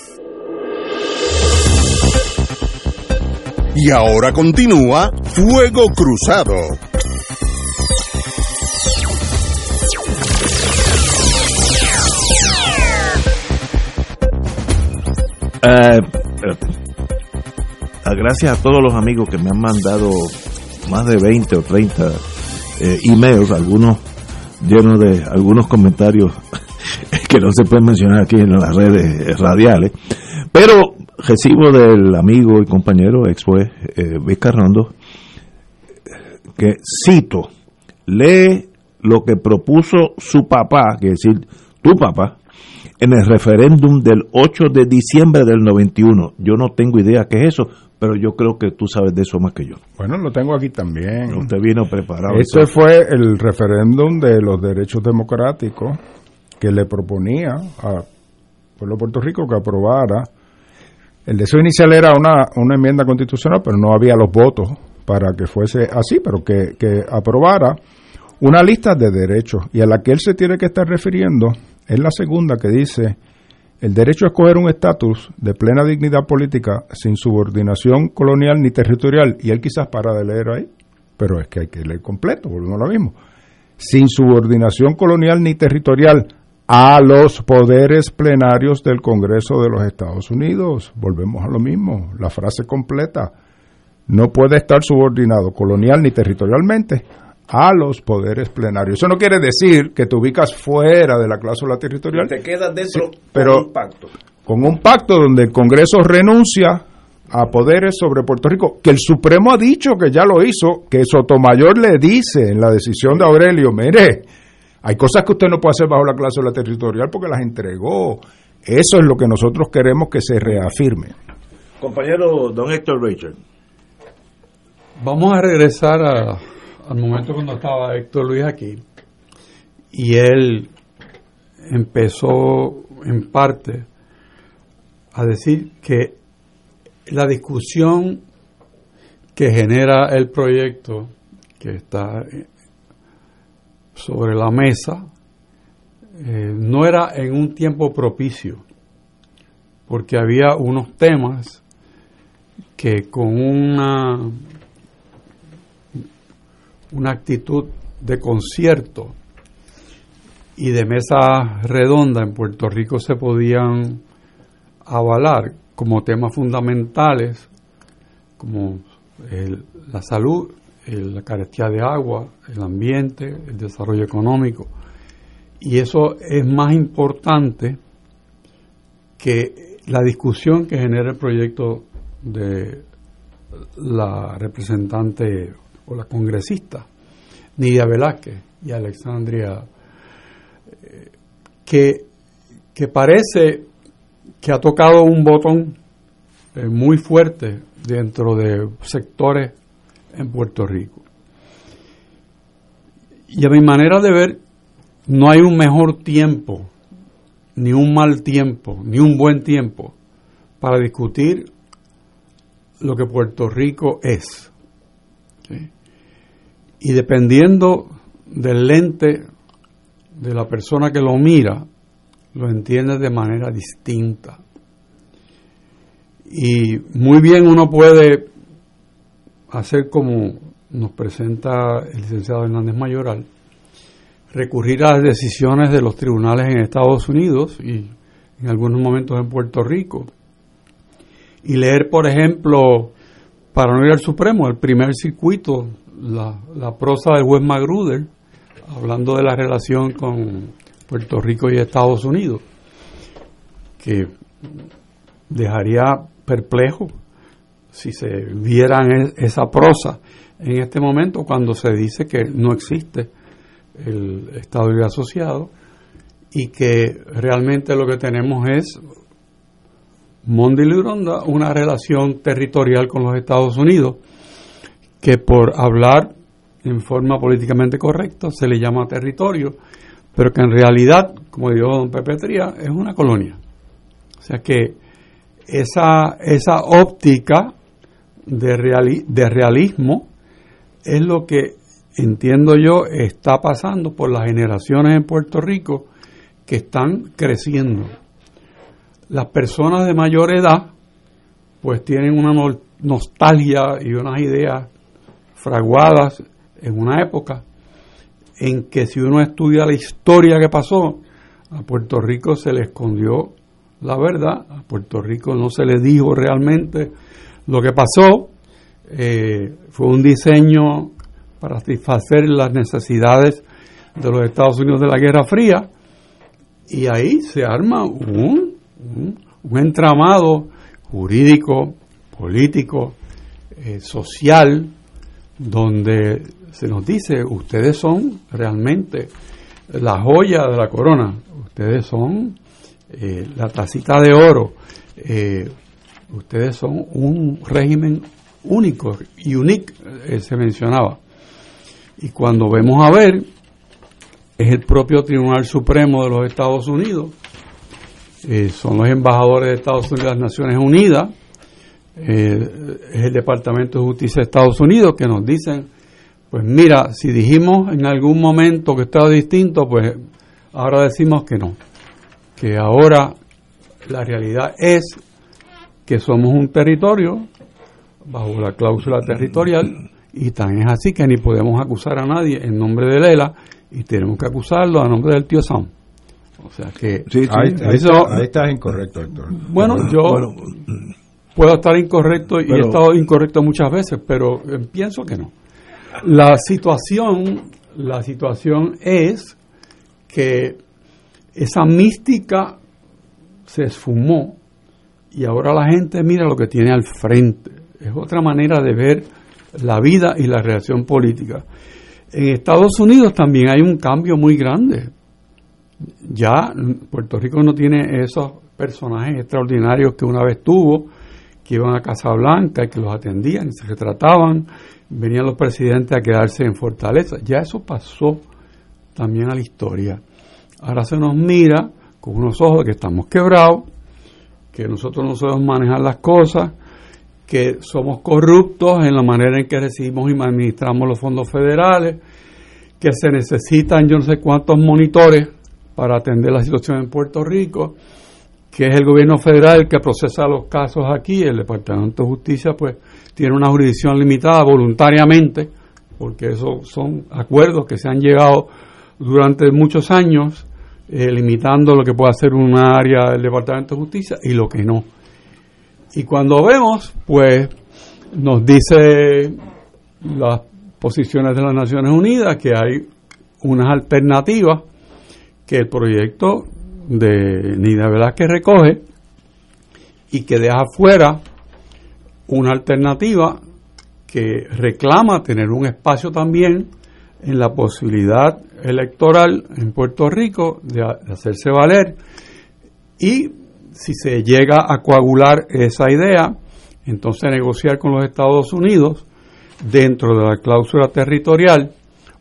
Y ahora continúa Fuego Cruzado. Eh, eh, gracias a todos los amigos que me han mandado más de 20 o 30 eh, emails, algunos llenos de algunos comentarios [LAUGHS] que no se pueden mencionar aquí en las redes radiales. Pero recibo del amigo y compañero ex juez eh, Vizcarrondo que cito, lee lo que propuso su papá, que es decir, tu papá, en el referéndum del 8 de diciembre del 91. Yo no tengo idea qué es eso, pero yo creo que tú sabes de eso más que yo. Bueno, lo tengo aquí también. Usted vino preparado. Este fue el referéndum de los derechos democráticos que le proponía al pueblo de Puerto Rico que aprobara el deseo inicial era una, una enmienda constitucional, pero no había los votos para que fuese así, pero que, que aprobara una lista de derechos. Y a la que él se tiene que estar refiriendo es la segunda que dice el derecho a escoger un estatus de plena dignidad política sin subordinación colonial ni territorial y él quizás para de leer ahí pero es que hay que leer completo volvemos a lo mismo sin subordinación colonial ni territorial a los poderes plenarios del Congreso de los Estados Unidos. Volvemos a lo mismo, la frase completa. No puede estar subordinado colonial ni territorialmente a los poderes plenarios. Eso no quiere decir que te ubicas fuera de la cláusula territorial. Te quedas dentro pero con un pacto. Con un pacto donde el Congreso renuncia a poderes sobre Puerto Rico, que el Supremo ha dicho que ya lo hizo, que Sotomayor le dice en la decisión de Aurelio, mire, hay cosas que usted no puede hacer bajo la cláusula territorial porque las entregó. Eso es lo que nosotros queremos que se reafirme. Compañero don Héctor Richard. vamos a regresar al momento cuando estaba Héctor Luis aquí y él empezó en parte a decir que la discusión que genera el proyecto que está sobre la mesa eh, no era en un tiempo propicio, porque había unos temas que con una, una actitud de concierto y de mesa redonda en Puerto Rico se podían avalar como temas fundamentales, como la salud, la carestía de agua, el ambiente, el desarrollo económico. Y eso es más importante que la discusión que genera el proyecto de la representante o la congresista Nidia Velázquez y Alexandria, eh, que, que parece que ha tocado un botón eh, muy fuerte dentro de sectores en Puerto Rico. Y a mi manera de ver, no hay un mejor tiempo, ni un mal tiempo, ni un buen tiempo para discutir lo que Puerto Rico es. Y dependiendo del lente de la persona que lo mira, lo entiende de manera distinta. Y muy bien uno puede hacer como nos presenta el licenciado Hernández Mayoral, recurrir a las decisiones de los tribunales en Estados Unidos y en algunos momentos en Puerto Rico, y leer, por ejemplo, para no ir al Supremo, el primer circuito, la, la prosa del juez Magruder, hablando de la relación con Puerto Rico y Estados Unidos, que dejaría perplejo si se vieran esa prosa en este momento cuando se dice que no existe el Estado Libre Asociado y que realmente lo que tenemos es Mondi Libronda una relación territorial con los Estados Unidos que por hablar en forma políticamente correcta se le llama territorio, pero que en realidad, como dijo don Pepe Tría, es una colonia. O sea que esa, esa óptica de, de realismo es lo que entiendo yo está pasando por las generaciones en Puerto Rico que están creciendo. Las personas de mayor edad pues tienen una nostalgia y unas ideas fraguadas en una época en que si uno estudia la historia que pasó, a Puerto Rico se le escondió la verdad, a Puerto Rico no se le dijo realmente lo que pasó eh, fue un diseño para satisfacer las necesidades de los Estados Unidos de la Guerra Fría y ahí se arma un, un, entramado jurídico, político, eh, social, donde se nos dice, ustedes son realmente la joya de la corona, ustedes son eh, la tacita de oro, ustedes son un régimen único y unique, eh, se mencionaba. Y cuando vemos a ver, es el propio Tribunal Supremo de los Estados Unidos, eh, son los embajadores de Estados Unidos de las Naciones Unidas, eh, es el Departamento de Justicia de Estados Unidos que nos dicen, pues mira, si dijimos en algún momento que estaba distinto, pues ahora decimos que no, que ahora la realidad es que somos un territorio bajo la cláusula territorial y tan es así que ni podemos acusar a nadie en nombre de Lela y tenemos que acusarlo a nombre del tío Sam. O sea que ahí, estás incorrecto, Héctor. Bueno, yo puedo estar incorrecto y he estado incorrecto muchas veces, pero eh, pienso que no. La situación, la situación es que esa mística se esfumó y ahora la gente mira lo que tiene al frente. Es otra manera de ver la vida y la relación política. En Estados Unidos también hay un cambio muy grande. Ya Puerto Rico no tiene esos personajes extraordinarios que una vez tuvo, que iban a Casa Blanca y que los atendían y se retrataban, venían los presidentes a quedarse en Fortaleza. Ya eso pasó también a la historia. Ahora se nos mira con unos ojos de que estamos quebrados, que nosotros no sabemos manejar las cosas, que somos corruptos en la manera en que recibimos y administramos los fondos federales, que se necesitan yo no sé cuántos monitores para atender la situación en Puerto Rico, que es el gobierno federal el que procesa los casos aquí, el Departamento de Justicia pues tiene una jurisdicción limitada voluntariamente, porque esos son acuerdos que se han llegado durante muchos años, eh, limitando lo que puede hacer un área del Departamento de Justicia y lo que no. Y cuando vemos, pues nos dice las posiciones de las Naciones Unidas que hay unas alternativas que el proyecto de Nida Velázquez recoge y que deja fuera una alternativa que reclama tener un espacio también en la posibilidad electoral en Puerto Rico de, de hacerse valer. Y si se llega a coagular esa idea, entonces negociar con los Estados Unidos dentro de la cláusula territorial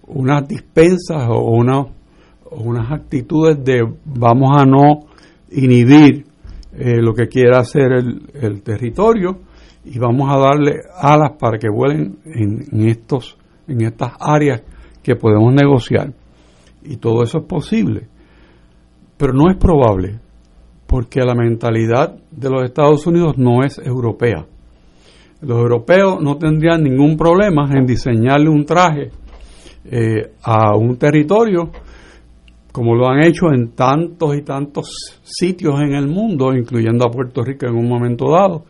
unas dispensas o, una, unas actitudes de vamos a no inhibir eh, lo que quiera hacer el, el, territorio y vamos a darle alas para que vuelen en, en, estos en estas áreas que podemos negociar y todo eso es posible pero no es probable porque la mentalidad de los Estados Unidos no es europea. Los europeos no tendrían ningún problema en diseñarle un traje eh, a un territorio, como lo han hecho en tantos y tantos sitios en el mundo, incluyendo a Puerto Rico en un momento dado,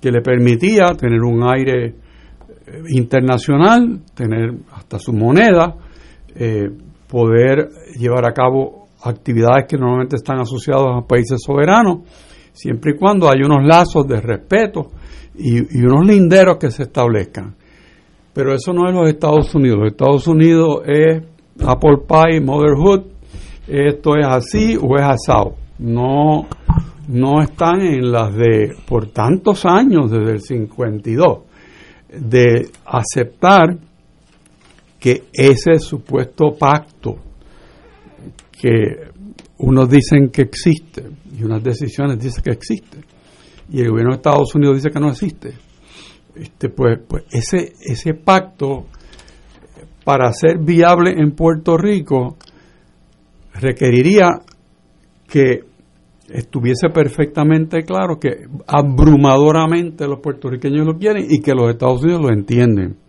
que le permitía tener un aire eh, internacional, tener hasta su moneda, eh, poder llevar a cabo actividades que normalmente están asociadas a países soberanos, siempre y cuando hay unos lazos de respeto y, unos linderos que se establezcan. Pero eso no es los Estados Unidos. Los Estados Unidos es Apple Pie, Motherhood, esto es así o es asado. No, no están en las de, por tantos años, desde el 52, de aceptar que ese supuesto pacto que unos dicen que existe y unas decisiones dicen que existe y el gobierno de Estados Unidos dice que no existe. Este, pues, pues ese, ese pacto para ser viable en Puerto Rico requeriría que estuviese perfectamente claro que abrumadoramente los puertorriqueños lo quieren y que los Estados Unidos lo entienden.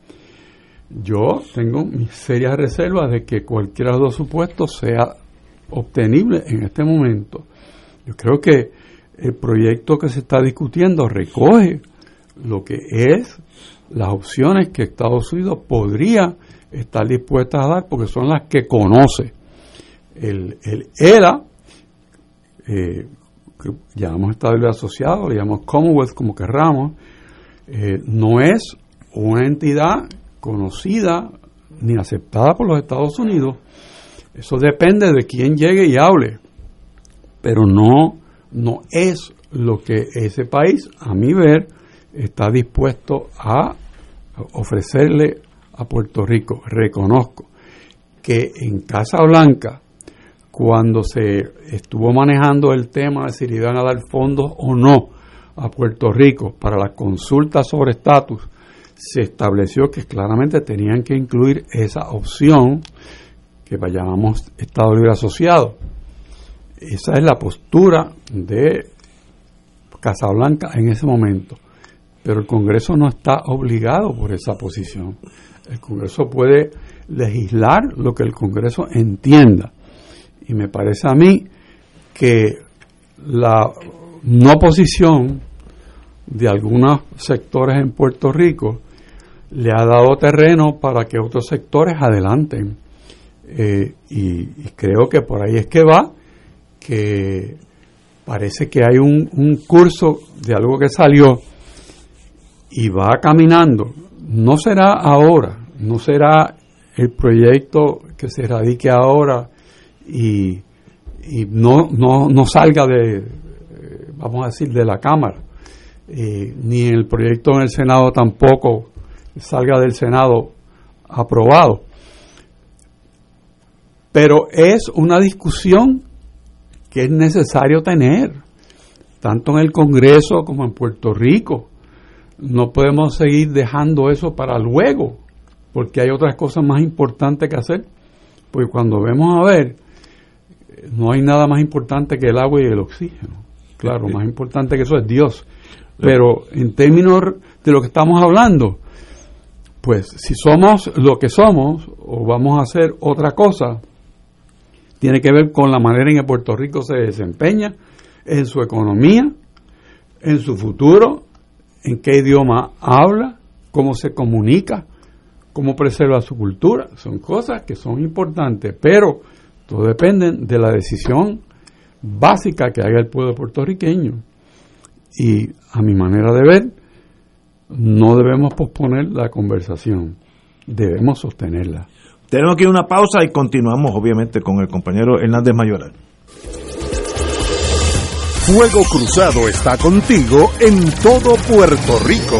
Yo tengo mis serias reservas de que cualquiera de los supuestos sea obtenible en este momento. Yo creo que el proyecto que se está discutiendo recoge lo que es las opciones que Estados Unidos podría estar dispuesta a dar porque son las que conoce. El, el ERA, eh, llamamos estabilidad asociado, le llamamos Commonwealth como querramos, eh, no es una entidad conocida ni aceptada por los Estados Unidos eso depende de quién llegue y hable, pero no, no es lo que ese país, a mi ver, está dispuesto a ofrecerle a Puerto Rico. Reconozco que en Casa Blanca, cuando se estuvo manejando el tema de si le iban a dar fondos o no a Puerto Rico para las consultas sobre estatus, se estableció que claramente tenían que incluir esa opción que llamamos Estado Libre Asociado. Esa es la postura de Casablanca en ese momento. Pero el Congreso no está obligado por esa posición. El Congreso puede legislar lo que el Congreso entienda. Y me parece a mí que la no posición de algunos sectores en Puerto Rico le ha dado terreno para que otros sectores adelanten eh, y, creo que por ahí es que va, que parece que hay un, un curso de algo que salió y va caminando. No será ahora, no será el proyecto que se radique ahora y, y no, no, no salga de, vamos a decir, de la Cámara. eh, ni el proyecto en el Senado tampoco salga del Senado aprobado. Pero es una discusión que es necesario tener, tanto en el Congreso como en Puerto Rico. No podemos seguir dejando eso para luego, porque hay otras cosas más importantes que hacer. Porque cuando vemos a ver, no hay nada más importante que el agua y el oxígeno. Claro, más importante que eso es Dios. Pero en términos de lo que estamos hablando, pues si somos lo que somos o vamos a hacer otra cosa, tiene que ver con la manera en que Puerto Rico se desempeña, en su economía, en su futuro, en qué idioma habla, cómo se comunica, cómo preserva su cultura. Son cosas que son importantes, pero todo depende de la decisión básica que haga el pueblo puertorriqueño. Y a mi manera de ver, no debemos posponer la conversación, debemos sostenerla. Tenemos aquí una pausa y continuamos obviamente con el compañero Hernández Mayoral. Fuego Cruzado está contigo en todo Puerto Rico.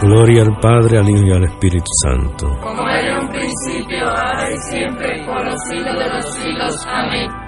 Gloria al Padre, al Hijo y al Espíritu Santo. Como era un principio, ahora y siempre, por los siglos de los siglos. Amén.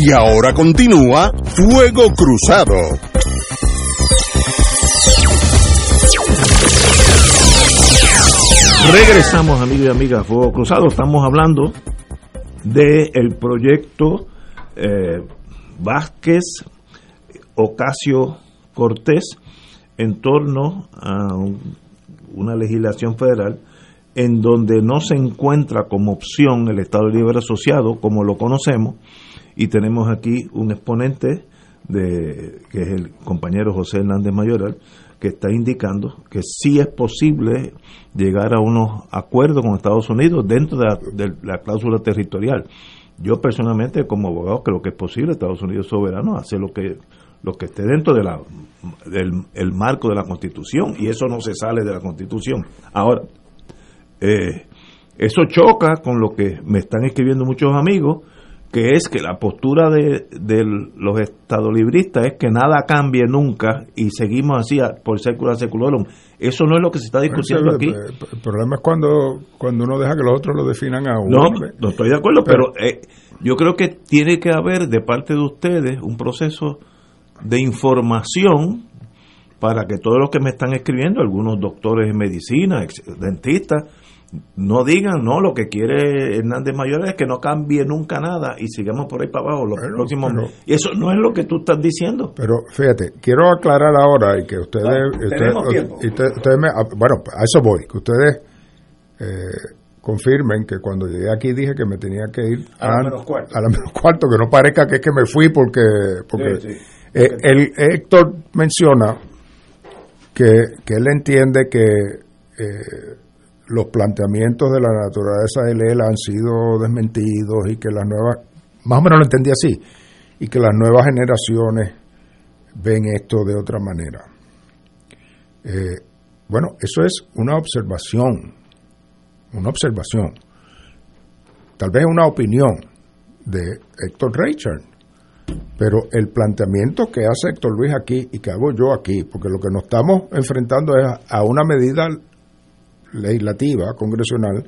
Y ahora continúa Fuego Cruzado. Regresamos, amigos y amigas, Fuego Cruzado. Estamos hablando del el proyecto eh, Vázquez Ocasio Cortés en torno a un- una legislación federal en donde no se encuentra como opción el Estado Libre Asociado como lo conocemos y tenemos aquí un exponente de que es el compañero José Hernández Mayoral que está indicando que sí es posible llegar a unos acuerdos con Estados Unidos dentro de la, cláusula territorial. Yo personalmente como abogado creo que es posible, Estados Unidos soberano, hace lo que lo que esté dentro de la, del el marco de la Constitución y eso no se sale de la Constitución. Ahora, eh, Eso choca con lo que me están escribiendo muchos amigos, que es que la postura de, de los estadolibristas es que nada cambie nunca y seguimos así por sécula seculorum. Eso no es lo que se está discutiendo aquí. El problema es cuando, cuando uno deja que los otros lo definan a uno. No, no estoy de acuerdo, pero, eh, yo creo que tiene que haber de parte de ustedes un proceso de información para que todos los que me están escribiendo, algunos doctores en medicina, dentistas, no digan, no, lo que quiere Hernández Mayor es que no cambie nunca nada y sigamos por ahí para abajo los próximos Y eso no es lo que tú estás diciendo. Pero fíjate, quiero aclarar ahora y que ustedes, ustedes, me, ah, bueno, a eso voy, que ustedes eh, confirmen que cuando llegué aquí dije que me tenía que ir a, la menos cuarto. A la menos cuarto, que no parezca que es que me fui porque, porque eh, el Héctor menciona que, que él entiende que eh, los planteamientos de la naturaleza de él han sido desmentidos y que las nuevas, más o menos lo entendí así, y que las nuevas generaciones ven esto de otra manera. Eh, bueno, eso es una observación, una observación, tal vez una opinión de Héctor Richard, pero el planteamiento que hace Héctor Luis aquí y que hago yo aquí, porque lo que nos estamos enfrentando es a una medida legislativa, congresional,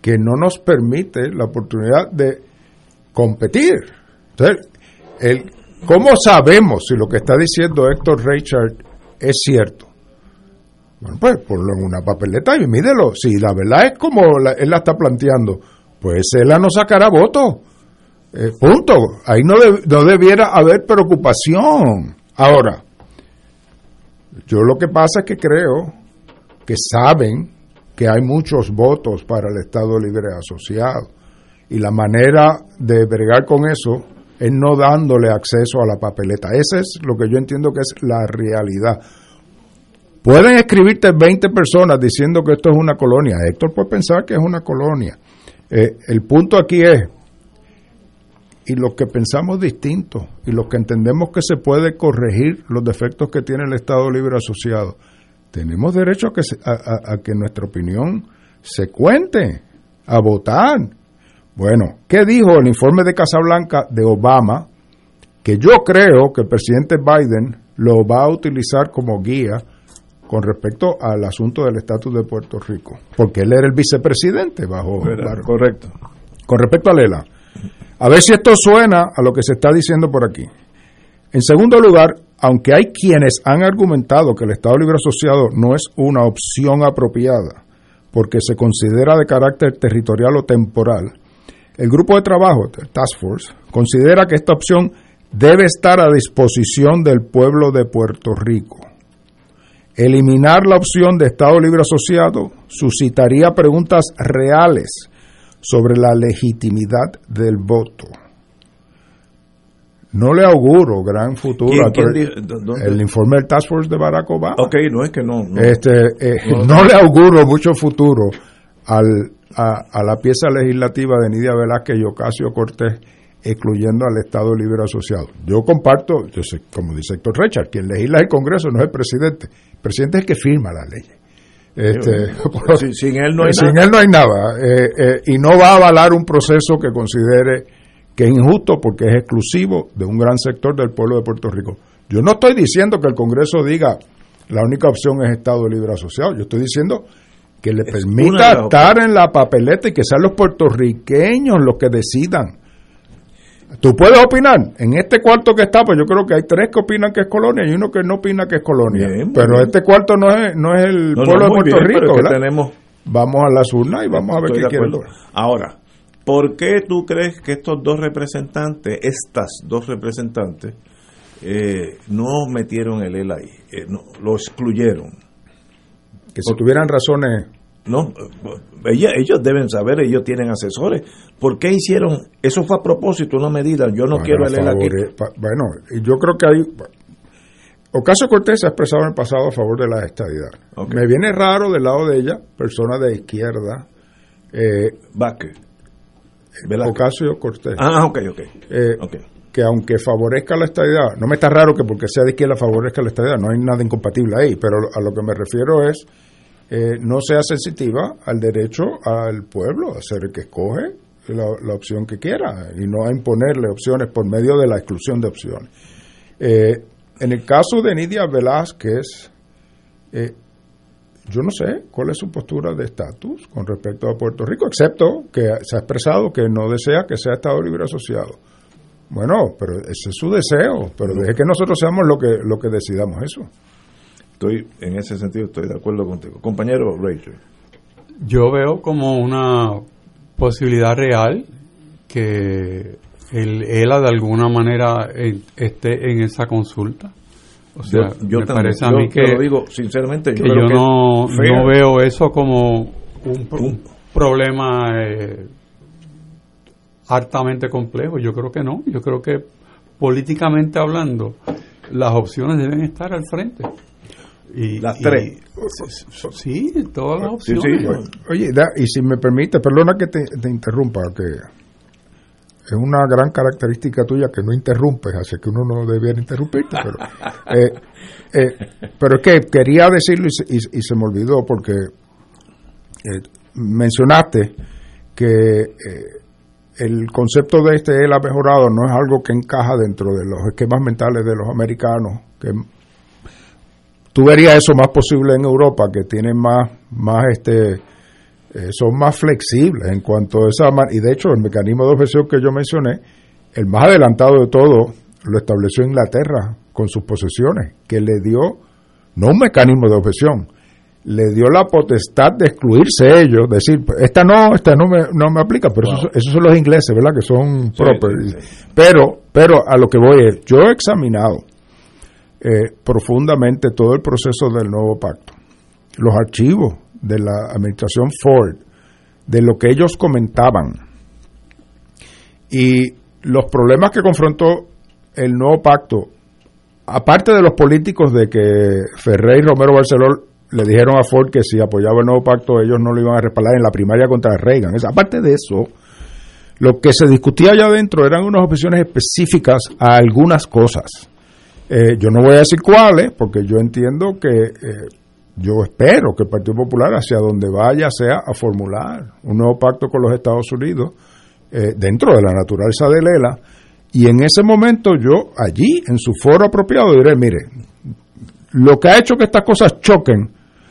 que no nos permite la oportunidad de competir. Entonces, el, ¿cómo sabemos si lo que está diciendo Héctor Richard es cierto? Bueno, pues ponlo en una papeleta y mídelo. Si la verdad es como él la está planteando, pues él no sacará voto eh, punto. Ahí no, no debiera haber preocupación. Ahora, yo lo que pasa es que creo que saben que hay muchos votos para el Estado Libre Asociado. Y la manera de bregar con eso es no dándole acceso a la papeleta. Ese es lo que yo entiendo que es la realidad. Pueden escribirte 20 personas diciendo que esto es una colonia. Héctor puede pensar que es una colonia. Eh, el punto aquí es, y los que pensamos distinto, y los que entendemos que se puede corregir los defectos que tiene el Estado Libre Asociado, tenemos derecho a que, a, que nuestra opinión se cuente, a votar. Bueno, ¿qué dijo el informe de Casablanca de Obama? Que yo creo que el presidente Biden lo va a utilizar como guía con respecto al asunto del estatus de Puerto Rico, porque él era el vicepresidente bajo... correcto. Con respecto a Lela, a ver si esto suena a lo que se está diciendo por aquí. En segundo lugar, aunque hay quienes han argumentado que el Estado Libre Asociado no es una opción apropiada porque se considera de carácter territorial o temporal, el grupo de trabajo, el Task Force, considera que esta opción debe estar a disposición del pueblo de Puerto Rico. Eliminar la opción de Estado Libre Asociado suscitaría preguntas reales sobre la legitimidad del voto. No le auguro gran futuro. el informe del Task Force de Barack Obama. Ok, no es que no. No, este, eh, no, le auguro mucho futuro al, a, la pieza legislativa de Nidia Velázquez y Ocasio Cortés, excluyendo al Estado Libre Asociado. Yo comparto, yo sé, como dice Héctor Richard, quien legisla el Congreso no es el presidente. El presidente es el que firma la ley. Este, [LAUGHS] sin, él no hay sin él no hay nada. Eh, eh, y no va a avalar un proceso que considere que es injusto porque es exclusivo de un gran sector del pueblo de Puerto Rico. Yo no estoy diciendo que el Congreso diga la única opción es Estado Libre Asociado, yo estoy diciendo que le permita estar en la papeleta y que sean los puertorriqueños los que decidan. Tú puedes opinar. En este cuarto que está, pues yo creo que hay tres que opinan que es colonia y uno que no opina que es colonia. pero este cuarto no es, no es el pueblo de Puerto Rico, Tenemos... Vamos a las urnas y vamos a ver qué quieren. Ahora, ¿Por qué tú crees que estos dos representantes, estas dos representantes, eh, no metieron el EL ahí? Eh, no, lo excluyeron. Que si tuvieran razones. No, ellos, deben saber, ellos tienen asesores. ¿Por qué hicieron? Eso fue a propósito, una medida. Yo no quiero el EL aquí. bueno, yo creo que hay. Ocasio Cortés ha expresado en el pasado a favor de la estadidad. Me viene raro del lado de ella, persona de izquierda. Eh, Ocasio Cortés. Ah, ok, eh, ok. Que aunque favorezca la estadidad, no me está raro que porque sea de izquierda favorezca la estadidad, no hay nada incompatible ahí, pero a lo que me refiero es eh, no sea sensitiva al derecho al pueblo a ser el que escoge la, la, opción que quiera y no a imponerle opciones por medio de la exclusión de opciones. Eh, en el caso de Nidia Velázquez, eh, yo no sé cuál es su postura de estatus con respecto a Puerto Rico, excepto que se ha expresado que no desea que sea Estado libre asociado. Bueno, pero ese es su deseo, pero deje que nosotros seamos lo que, lo que decidamos eso. Estoy, en ese sentido, estoy de acuerdo contigo. Compañero Rachel. Yo veo como una posibilidad real que el ELA de alguna manera esté en esa consulta. O sea, yo, me también, parece a mí yo que, lo digo sinceramente, yo, que creo yo que no, no veo eso como un, un problema eh, hartamente complejo. Yo creo que no. Yo creo que políticamente hablando, las opciones deben estar al frente. Y, Las y- tres. sí, todas las Sí, opciones. sí. Oye, da- y si me permite, perdona que te, te interrumpa, que es una gran característica tuya que no interrumpes, así que uno no debiera interrumpirte, pero, eh, eh, pero es que quería decirlo y y- se me olvidó porque eh, mencionaste que el concepto de este él ha mejorado no es algo que encaja dentro de los esquemas mentales de los americanos, que tú verías eso más posible en Europa, que tienen más, más este, eh, son más flexibles en cuanto a esa, y de hecho el mecanismo de objeción que yo mencioné, el más adelantado de todo, lo estableció Inglaterra con sus posesiones, que le dio, no un mecanismo de objeción, le dio la potestad de excluirse ellos, decir, esta no, esta no me, no me aplica, pero esos, esos son los ingleses, ¿verdad? Que son Sí, sí, Pero, pero a lo que voy es, yo he examinado eh, profundamente todo el proceso del nuevo pacto, los archivos de la administración Ford, de lo que ellos comentaban y los problemas que confrontó el nuevo pacto, aparte de los políticos de que Ferrey y Romero Barceló le dijeron a Ford que si apoyaba el nuevo pacto ellos no lo iban a respaldar en la primaria contra Reagan. Es- aparte de eso, lo que se discutía allá adentro eran unas opciones específicas a algunas cosas. Eh, yo no voy a decir cuáles, porque yo entiendo que, eh, yo espero que el Partido Popular hacia donde vaya sea a formular un nuevo pacto con los Estados Unidos eh, dentro de la naturaleza de Lela. Y en ese momento yo allí, en su foro apropiado, diré, mire, lo que ha hecho que estas cosas choquen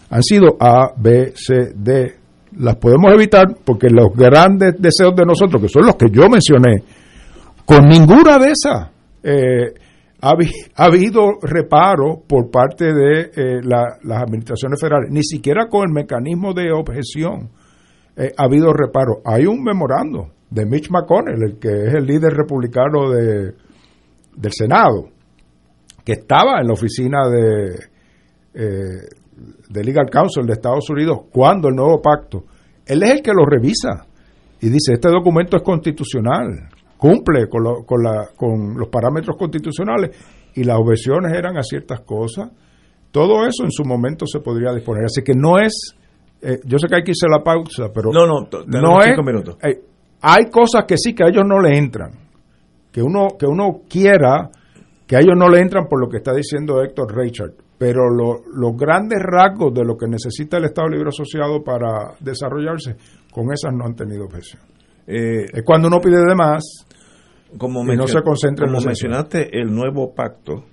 han sido A, B, C, D. Las podemos evitar porque los grandes deseos de nosotros, que son los que yo mencioné, con ninguna de esas eh, ha, habi- ha habido reparo por parte de eh, la- las administraciones federales, ni siquiera con el mecanismo de objeción eh, ha habido reparo. Hay un memorando de Mitch McConnell, el que es el líder republicano de, del Senado, que estaba en la oficina de, eh, de Legal Counsel de Estados Unidos cuando el nuevo pacto, él es el que lo revisa y dice, este documento es constitucional, cumple con, lo- con, la- con los parámetros constitucionales y las objeciones eran a ciertas cosas. Todo eso en su momento se podría disponer. Así que no es, eh, yo sé que hay que irse a la pausa, pero No, no, no es, cinco minutos. eh, hay cosas que sí que a ellos no le entran, que uno que uno quiera que a ellos no le entran por lo que está diciendo Héctor Richard, pero lo- los grandes rasgos de lo que necesita el Estado Libre Asociado para desarrollarse, con esas no han tenido objeción. Eh, es cuando uno pide de más como y no se concentra en como mencionaste el nuevo pacto,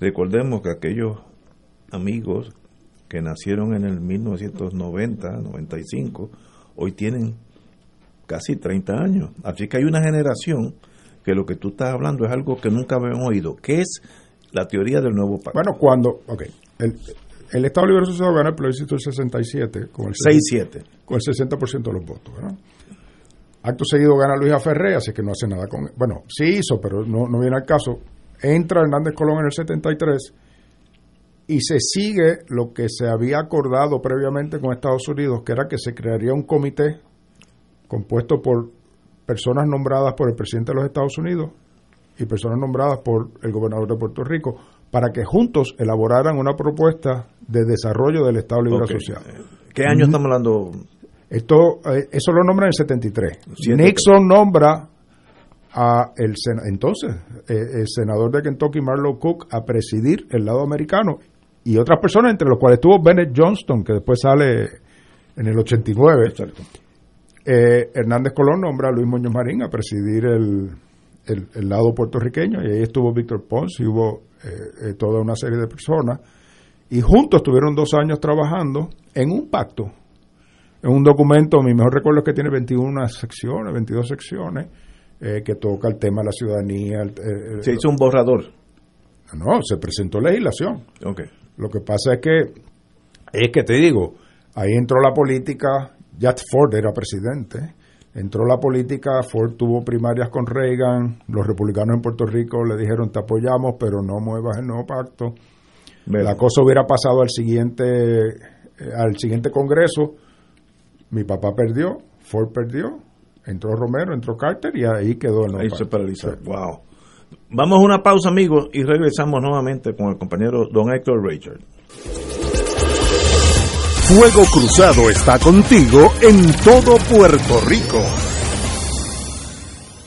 recordemos que aquellos amigos que nacieron en el 1990, 95, hoy tienen casi 30 años. Así que hay una generación que lo que tú estás hablando es algo que nunca habían oído, que es la teoría del nuevo pacto. Bueno, cuando, ok, el, el Estado Libre Asociado gana el plebiscito del 67 con el 6-7. con el 60% de los votos, ¿verdad? Acto seguido gana Luis Ferré, así que no hace nada con él. Bueno, sí hizo, pero no, no viene al caso. Entra Hernández Colón en el 73 y se sigue lo que se había acordado previamente con Estados Unidos, que era que se crearía un comité compuesto por personas nombradas por el presidente de los Estados Unidos y personas nombradas por el gobernador de Puerto Rico, para que juntos elaboraran una propuesta de desarrollo del Estado Libre Ok. Asociado. ¿Qué año estamos hablando? Esto, eh, eso lo nombra en el 73. Siete. Nixon nombra a el entonces eh, el senador de Kentucky Marlow Cook a presidir el lado americano y otras personas, entre los cuales estuvo Bennett Johnston, que después sale en el 89. Eh, Hernández Colón nombra a Luis Muñoz Marín a presidir el, el, lado puertorriqueño, y ahí estuvo Víctor Pons y hubo eh, eh, toda una serie de personas, y juntos estuvieron dos años trabajando en un pacto, en un documento, mi mejor recuerdo es que tiene 21 secciones, 22 secciones, que toca el tema de la ciudadanía. se hizo un borrador. No, se presentó legislación. Okay. Lo que pasa es que, es que te digo, ahí entró la política, Jack Ford era presidente, entró la política, Ford tuvo primarias con Reagan, los republicanos en Puerto Rico le dijeron te apoyamos, pero no muevas el nuevo pacto. La cosa hubiera pasado al siguiente, eh, al siguiente congreso, mi papá perdió, Ford perdió, entró Romero, entró Carter y ahí quedó el nuevo Ahí se paralizó. Wow. Vamos a una pausa, amigos, y regresamos nuevamente con el compañero don Héctor Richard. Fuego Cruzado está contigo en todo Puerto Rico.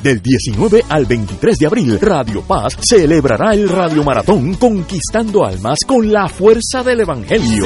Del 19 al 23 de abril, Radio Paz celebrará el Radio Maratón Conquistando Almas con la fuerza del Evangelio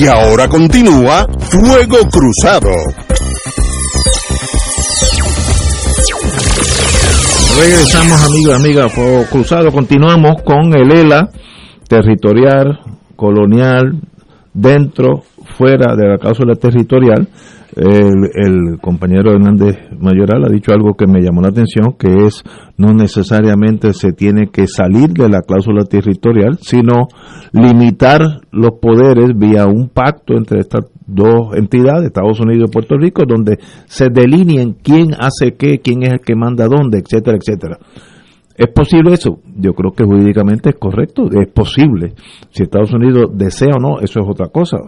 Y ahora continúa Fuego Cruzado. Regresamos amigos y amigas, Fuego Cruzado. Continuamos con el ELA territorial, colonial, dentro, fuera de la cláusula territorial el, compañero Hernández Mayoral ha dicho algo que me llamó la atención, que es no necesariamente se tiene que salir de la cláusula territorial, sino limitar los poderes vía un pacto entre estas dos entidades, Estados Unidos y Puerto Rico, donde se delineen quién hace qué, quién es el que manda dónde, etcétera, etcétera. ¿Es posible eso? Yo creo que jurídicamente es correcto, es posible. Si Estados Unidos desea o no, eso es otra cosa.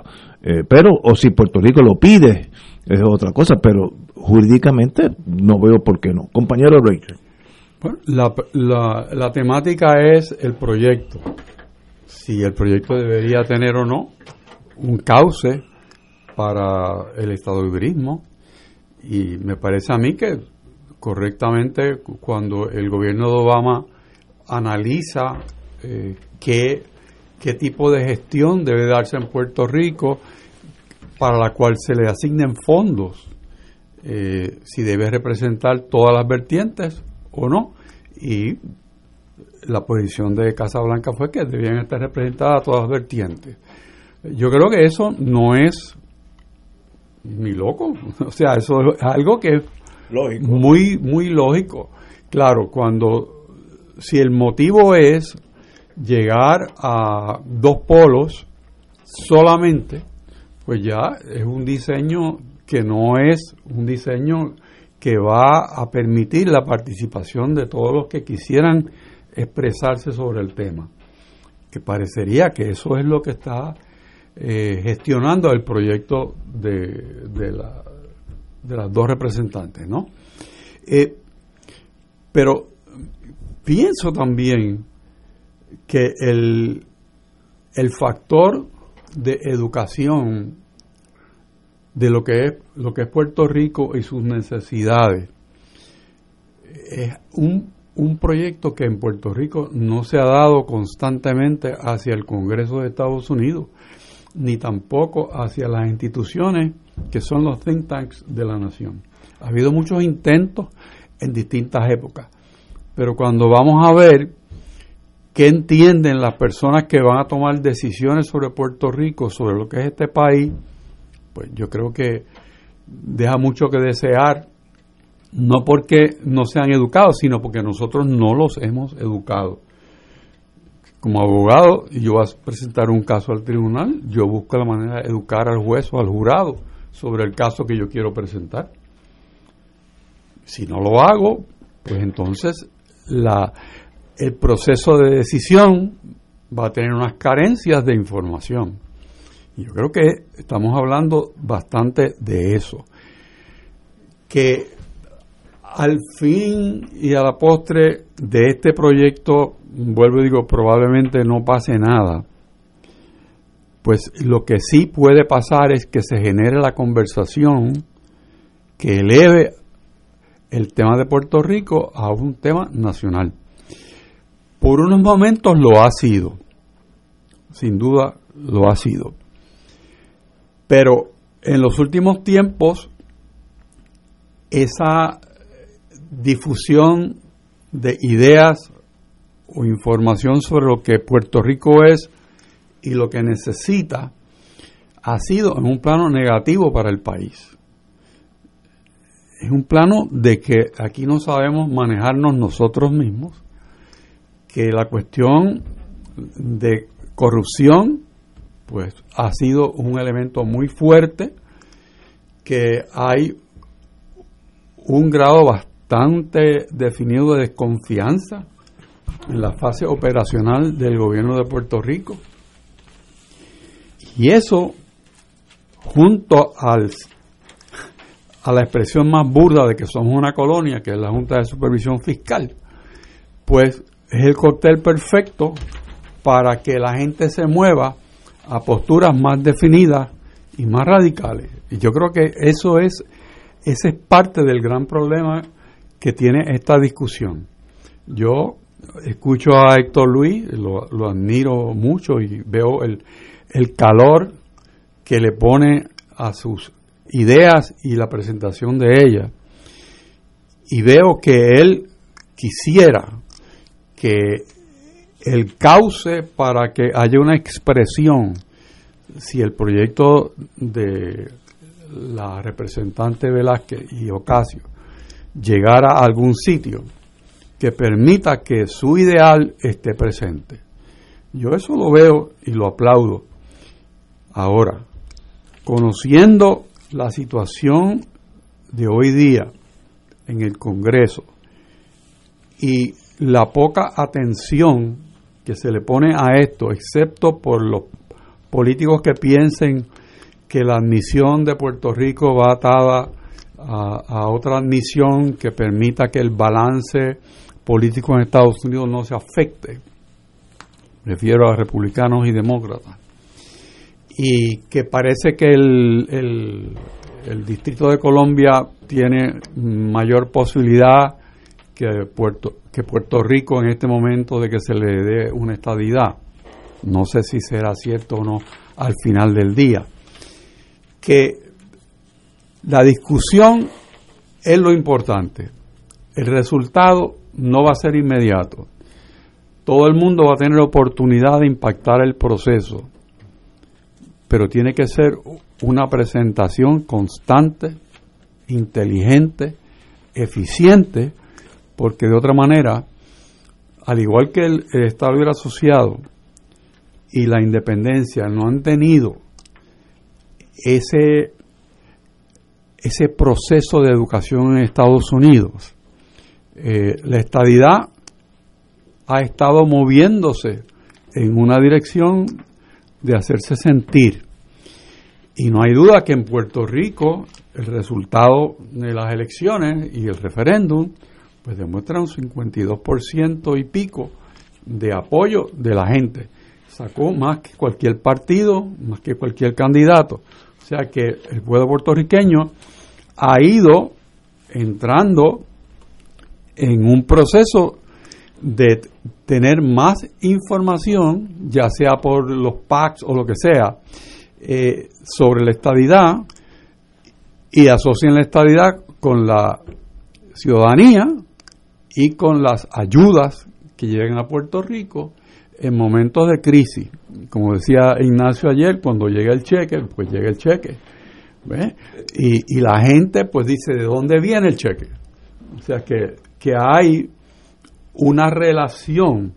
Eh, pero, o si Puerto Rico lo pide, es otra cosa, pero jurídicamente no veo por qué no. Compañero Rachel. la, la, la temática es el proyecto. Si el proyecto debería tener o no un cauce para el estado estadounidense y me parece a mí que correctamente cuando el gobierno de Obama analiza eh, qué, qué tipo de gestión debe darse en Puerto Rico para la cual se le asignen fondos, eh, si debe representar todas las vertientes o no. Y la posición de Casa Blanca fue que debían estar representadas todas las vertientes. Yo creo que eso no es ni loco, [LAUGHS] o sea, eso es algo que es muy muy lógico. Claro, cuando si el motivo es llegar a dos polos solamente, pues ya es un diseño que no es un diseño que va a permitir la participación de todos los que quisieran expresarse sobre el tema. Que parecería que eso es lo que está eh, gestionando el proyecto de, de, la, de, las dos representantes, ¿no? Eh, pero pienso también que el, el factor de educación de lo que es lo que es Puerto Rico y sus necesidades es un, un proyecto que en Puerto Rico no se ha dado constantemente hacia el Congreso de Estados Unidos ni tampoco hacia las instituciones que son los think tanks de la nación. Ha habido muchos intentos en distintas épocas, pero cuando vamos a ver qué entienden las personas que van a tomar decisiones sobre Puerto Rico, sobre lo que es este país, pues yo creo que deja mucho que desear, no porque no sean educados, sino porque nosotros no los hemos educado. Como abogado, yo voy a presentar un caso al tribunal, yo busco la manera de educar al juez o al jurado sobre el caso que yo quiero presentar. Si no lo hago, pues entonces la, el proceso de decisión va a tener unas carencias de información. Yo creo que estamos hablando bastante de eso. Que al fin y a la postre de este proyecto, vuelvo y digo, probablemente no pase nada. Pues lo que sí puede pasar es que se genere la conversación que eleve el tema de Puerto Rico a un tema nacional. Por unos momentos lo ha sido, sin duda lo ha sido. Pero en los últimos tiempos, esa difusión de ideas o información sobre lo que Puerto Rico es y lo que necesita ha sido en un plano negativo para el país. Es un plano de que aquí no sabemos manejarnos nosotros mismos que la cuestión de corrupción pues ha sido un elemento muy fuerte que hay un grado bastante definido de desconfianza en la fase operacional del gobierno de Puerto Rico y eso junto al a la expresión más burda de que somos una colonia, que es la Junta de Supervisión Fiscal, pues es el cóctel perfecto para que la gente se mueva a posturas más definidas y más radicales. Y yo creo que eso es, ese es parte del gran problema que tiene esta discusión. Yo escucho a Héctor Luis, lo, lo admiro mucho y veo el, el calor que le pone a sus ideas y la presentación de ellas. Y veo que él quisiera que el cauce para que haya una expresión, si el proyecto de la representante Velázquez y Ocasio llegara a algún sitio que permita que su ideal esté presente. Yo eso lo veo y lo aplaudo. Ahora, conociendo la situación de hoy día en el Congreso y la poca atención que se le pone a esto, excepto por los políticos que piensen que la admisión de Puerto Rico va atada a, otra admisión que permita que el balance político en Estados Unidos no se afecte. Refiero a republicanos y demócratas. Y que parece que el, el, Distrito de Colombia tiene mayor posibilidad que Puerto, que Puerto Rico en este momento de que se le dé una estadidad. No sé si será cierto o no al final del día. Que la discusión es lo importante. El resultado no va a ser inmediato. Todo el mundo va a tener oportunidad de impactar el proceso, pero tiene que ser una presentación constante, inteligente, eficiente, porque de otra manera, al igual que el, Estado Libre Asociado y la independencia no han tenido ese, ese proceso de educación en Estados Unidos. Eh, la estadidad ha estado moviéndose en una dirección de hacerse sentir. Y no hay duda que en Puerto Rico el resultado de las elecciones y el referéndum pues demuestra un 52% y pico de apoyo de la gente. Sacó más que cualquier partido, más que cualquier candidato. O sea que el pueblo puertorriqueño ha ido entrando en un proceso de tener más información, ya sea por los PACs o lo que sea, eh, sobre la estadidad y asocian la estadidad con la ciudadanía y con las ayudas que lleguen a Puerto Rico en momentos de crisis. Como decía Ignacio ayer, cuando llega el cheque, pues llega el cheque. Y, y, la gente pues dice, ¿de dónde viene el cheque? O sea que, que hay una relación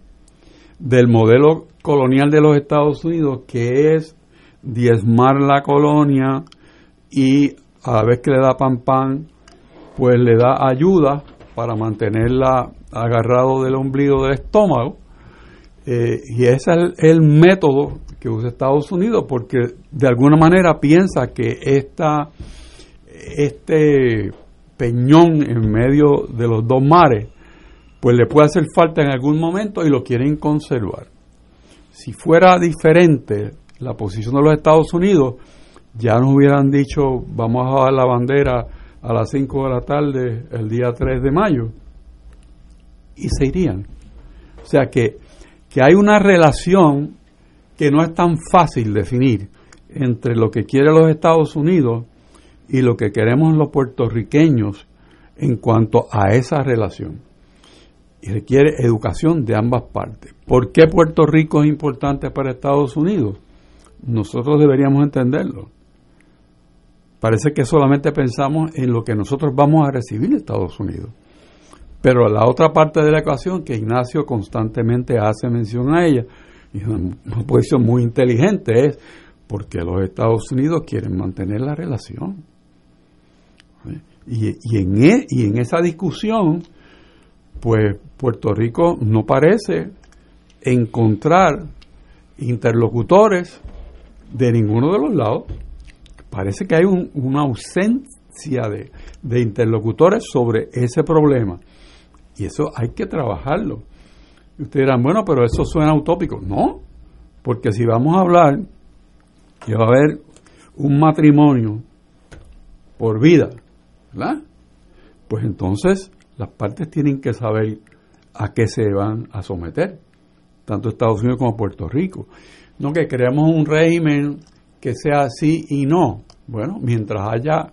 del modelo colonial de los Estados Unidos que es diezmar la colonia y a la vez que le da pan pan, pues le da ayuda para mantenerla agarrado del ombligo del estómago. Eh, y ese es el, método que usa Estados Unidos porque de alguna manera piensa que esta, este peñón en medio de los dos mares pues le puede hacer falta en algún momento y lo quieren conservar. Si fuera diferente la posición de los Estados Unidos, ya nos hubieran dicho vamos a dar la bandera a las 5 de la tarde el día 3 de mayo y se irían. O sea que, que hay una relación que no es tan fácil definir entre lo que quiere los Estados Unidos y lo que queremos los puertorriqueños en cuanto a esa relación y requiere educación de ambas partes. ¿Por qué Puerto Rico es importante para Estados Unidos? Nosotros deberíamos entenderlo. Parece que solamente pensamos en lo que nosotros vamos a recibir en Estados Unidos. Pero la otra parte de la ecuación, que Ignacio constantemente hace mención a ella, y una posición muy inteligente, es porque los Estados Unidos quieren mantener la relación. Y, en, e, y en esa discusión, pues Puerto Rico no parece encontrar interlocutores de ninguno de los lados. Parece que hay una ausencia de, de interlocutores sobre ese problema. Y eso hay que trabajarlo. Y ustedes dirán, bueno, pero eso suena utópico. No, porque si vamos a hablar que va a haber un matrimonio por vida, ¿verdad? Pues entonces las partes tienen que saber a qué se van a someter, tanto Estados Unidos como Puerto Rico. No que creemos un régimen que sea así y no. Bueno, mientras haya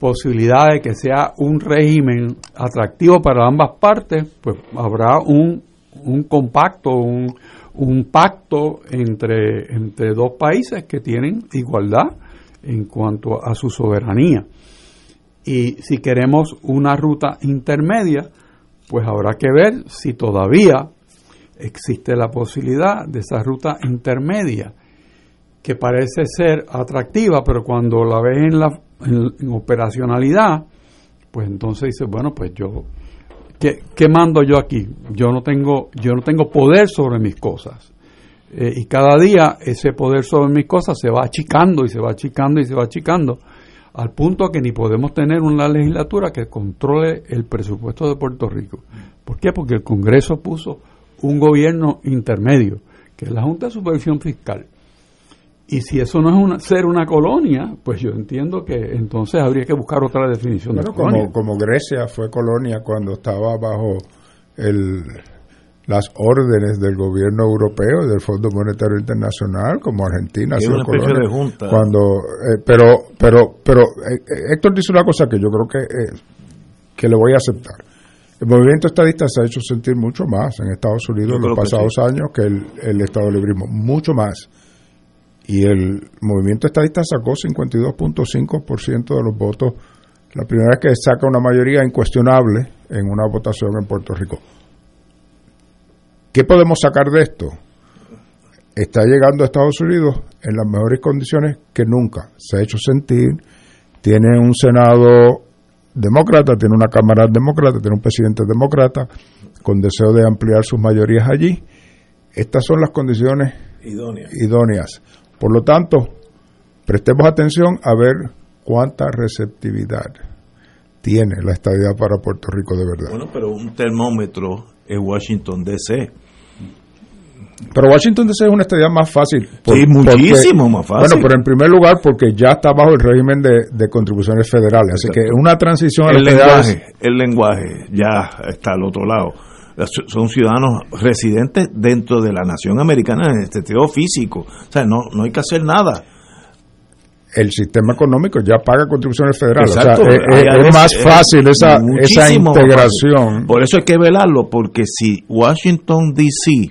posibilidad de que sea un régimen atractivo para ambas partes, pues habrá un, un compacto, un, un pacto entre, entre dos países que tienen igualdad en cuanto a su soberanía. Y si queremos una ruta intermedia, pues habrá que ver si todavía existe la posibilidad de esa ruta intermedia, que parece ser atractiva, pero cuando la ves en la en, operacionalidad, pues entonces dices, bueno, pues yo, ¿qué, ¿qué, mando yo aquí? Yo no tengo, yo no tengo poder sobre mis cosas. Eh, y cada día ese poder sobre mis cosas se va achicando y se va achicando y se va achicando al punto que ni podemos tener una legislatura que controle el presupuesto de Puerto Rico. ¿Por qué? Porque el Congreso puso un gobierno intermedio, que es la Junta de Supervisión Fiscal. Y si eso no es una, ser una colonia, pues yo entiendo que entonces habría que buscar otra definición de colonia. Como, como Grecia fue colonia cuando estaba bajo el, las órdenes del gobierno europeo y del Fondo Monetario Internacional como Argentina es una especie de junta. cuando eh, pero pero pero eh, eh, Héctor dice una cosa que yo creo que que le voy a aceptar. El movimiento estadista se ha hecho sentir mucho más en Estados Unidos en los pasados años que el, el Estado Librismo mucho más. Y el movimiento estadista sacó 52.5% de los votos la primera vez que saca una mayoría incuestionable en una votación en Puerto Rico ¿Qué podemos sacar de esto? Está llegando a Estados Unidos en las mejores condiciones que nunca. Se ha hecho sentir tiene un Senado demócrata, tiene una Cámara demócrata, tiene un presidente demócrata con deseo de ampliar sus mayorías allí. Estas son las condiciones Idónea. idóneas. Por lo tanto, prestemos atención a ver cuánta receptividad tiene la estadía para Puerto Rico de verdad. Bueno, pero un termómetro es Washington DC. Pero Washington DC es una estadía más fácil. Sí, muchísimo más fácil. Bueno, pero en primer lugar porque ya está bajo el régimen de, de contribuciones federales. Así que una transición el lenguaje, el lenguaje ya está al otro lado. Son ciudadanos residentes dentro de la nación americana en el sentido físico. O sea, no, no hay que hacer nada. el sistema económico ya paga contribuciones federales. Exacto. O sea, es, es- IRS es más fácil esa, esa integración. Por eso hay que velarlo, porque si Washington D.C.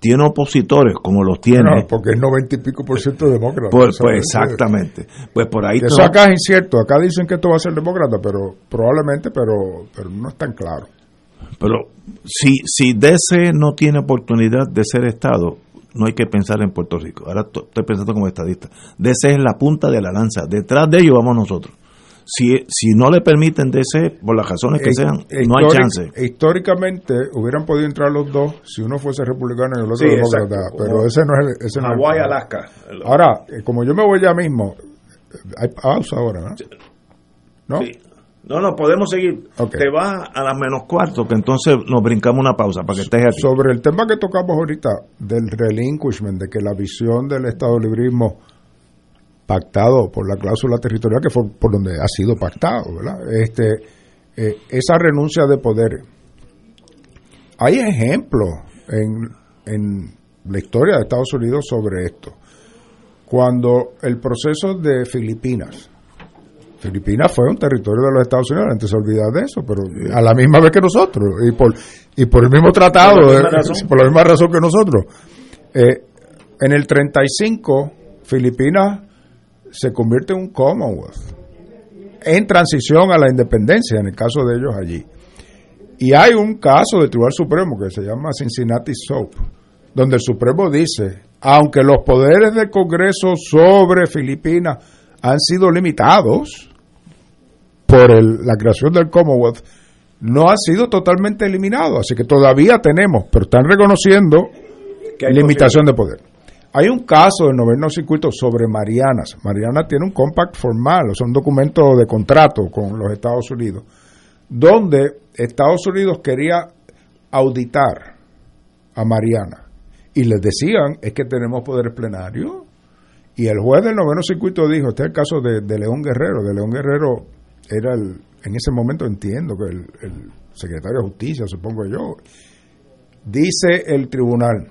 tiene opositores como los tiene, No, porque es 90 y pico por ciento demócrata. pues, pues exactamente. Pues por ahí Eso no- acá es incierto. Acá dicen que esto va a ser demócrata, pero probablemente, pero, pero no es tan claro. Pero si, si DC no tiene oportunidad de ser Estado, no hay que pensar en Puerto Rico. Ahora to- estoy pensando como estadista. DC es la punta de la lanza. Detrás de ellos vamos nosotros. Si, si no le permiten DC, por las razones que sean, no hay chance. Históricamente hubieran podido entrar los dos si uno fuese republicano y el otro Sí, demócrata, exacto. pero ese no es el, ese no es el. Alaska. Ahora, eh, como yo me voy ya mismo, eh, hay pausa ahora, ¿no? ¿No? Sí. No, no, podemos seguir. Te vas a las menos cuarto, que entonces nos brincamos una pausa para que estés aquí. Sobre el tema que tocamos ahorita del relinquishment, de que la visión del Estado librismo pactado por la cláusula territorial, que fue por donde ha sido pactado, ¿verdad? Este, eh, esa renuncia de poder. Hay ejemplos en, en la historia de Estados Unidos sobre esto. Cuando el proceso de Filipinas, Filipinas fue un territorio de los Estados Unidos, antes se olvida de eso, pero a la misma vez que nosotros, y por, y por el mismo tratado, Por la misma eh, razón. por la misma razón que nosotros. Eh, en el 35, Filipinas se convierte en un Commonwealth, en transición a la independencia, en el caso de ellos allí. Y hay un caso del Tribunal Supremo que se llama Cincinnati Soap, donde el Supremo dice, aunque los poderes del Congreso sobre Filipinas han sido limitados por el- la creación del Commonwealth, no han sido totalmente eliminados. Así que todavía tenemos, pero están reconociendo hay limitación de poder. Hay un caso del noveno circuito sobre Marianas. Mariana tiene un compact formal, o sea, un documento de contrato con los Estados Unidos, donde Estados Unidos quería auditar a Mariana. Y les decían, es que tenemos poderes plenarios. Y el juez del noveno circuito dijo, este es el caso de, de León Guerrero. De León Guerrero era el, en ese momento entiendo que el, el secretario de justicia, supongo yo. Dice el tribunal,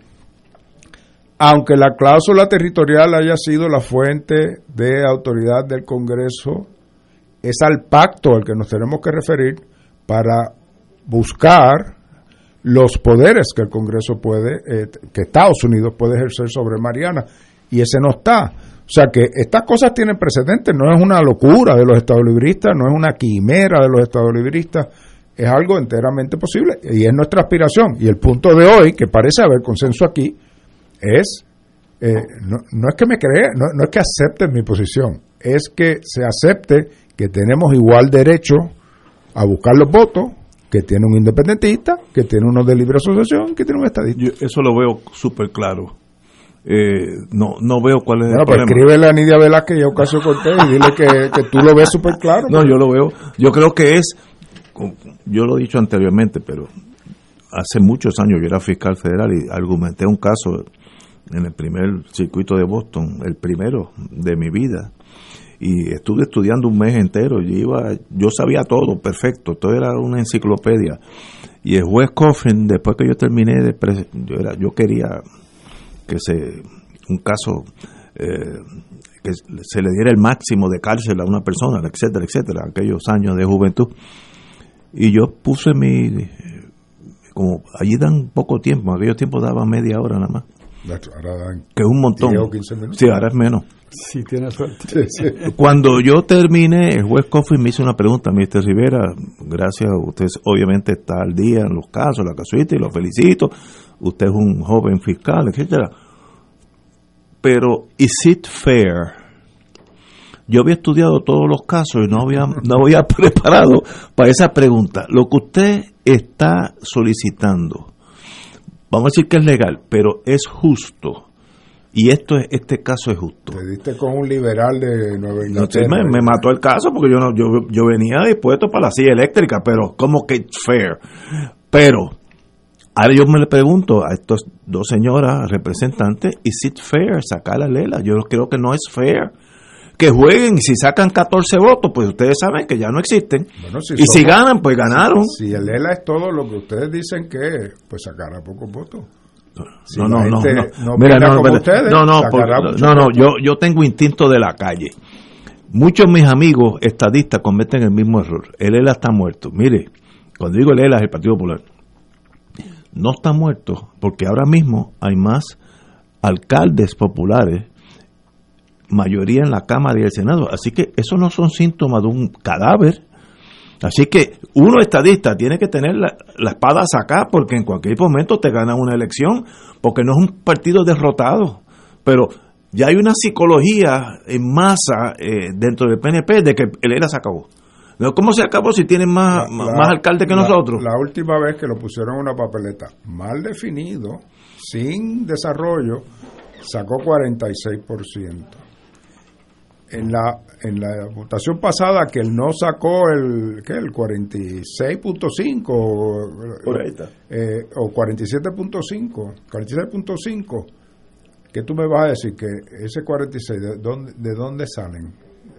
aunque la cláusula territorial haya sido la fuente de autoridad del Congreso, es al pacto al que nos tenemos que referir para buscar los poderes que el Congreso puede, eh, que Estados Unidos puede ejercer sobre Mariana, y ese no está. O sea que estas cosas tienen precedentes, no es una locura de los estados libristas, no es una quimera de los estados libristas, es algo enteramente posible y es nuestra aspiración. Y el punto de hoy, que parece haber consenso aquí, es, eh, no, no es que me crea, no, no es que acepten mi posición, es que se acepte que tenemos igual derecho a buscar los votos que tiene un independentista, que tiene uno de libre asociación, que tiene un estadista. Yo eso lo veo súper claro. Eh, no, no veo cuál es Bueno, el pues problema. escríbele a Nidia Velázquez y a Ocasio Cortés y dile que, que tú lo ves súper claro. No, yo lo veo. Yo creo que es, yo lo he dicho anteriormente, pero hace muchos años yo era fiscal federal y argumenté un caso en el primer circuito de Boston, el primero de mi vida. Y estuve estudiando un mes entero. Yo, iba, yo sabía todo, perfecto. Todo era una enciclopedia. Y el juez Coffin, después que yo terminé, de yo, era, yo quería que se un caso eh, que se le diera el máximo de cárcel a una persona, etcétera, etcétera, aquellos años de juventud. Y yo puse mi, como allí dan poco tiempo, aquellos tiempos daban media hora nada más, Ahora dan que es un montón. 10 o 15 minutos. Sí, ahora es menos. Si tiene suerte. [LAUGHS] Cuando yo terminé, el juez Coffin me hizo una pregunta, Mr. Rivera, gracias, usted obviamente está al día en los casos, la casuística, y lo felicito, usted es un joven fiscal, etcétera. Pero, ¿is it fair yo había estudiado todos los casos y no había, no había [LAUGHS] preparado para esa pregunta. Lo que usted está solicitando, vamos a decir que es legal, pero es justo. Y esto es, este caso es justo. Te diste con un liberal de Nueva No, sí, Inglaterra. me, me mató el caso porque yo no yo, yo venía dispuesto para la silla eléctrica, pero como que fair. Pero ahora yo me le pregunto a estas dos señoras representantes, ¿is it fair sacar a Lela? Yo creo que no es fair. Que jueguen y si sacan 14 votos, pues ustedes saben que ya no existen. Bueno, y si ganan, pues ganaron. Si el ELA es todo lo que ustedes dicen que es, pues sacará pocos votos. Si no, no, no, no. Mira, no, como ustedes, no, no, no, no, yo, yo tengo instinto de la calle. Muchos de mis amigos estadistas cometen el mismo error. El ELA está muerto. Mire, cuando digo el ELA es el Partido Popular. No está muerto porque ahora mismo hay más alcaldes populares, mayoría en la Cámara y el Senado. Así que eso no son síntomas de un cadáver. Así que uno estadista tiene que tener la, la espada sacada porque en cualquier momento te ganan una elección, porque no es un partido derrotado. Pero ya hay una psicología en masa eh, dentro del PNP de que el ERA se acabó. ¿Cómo se acabó si tienen más, La- más alcaldes que la- nosotros? La última vez que lo pusieron en una papeleta mal definido, sin desarrollo, sacó 46%. En la, en la votación pasada, que él no sacó el, ¿qué? el 46.5 o- Por ahí está. eh, o 47.5, 46.5, ¿qué tú me vas a decir? Que ese 46, ¿de dónde, de dónde salen?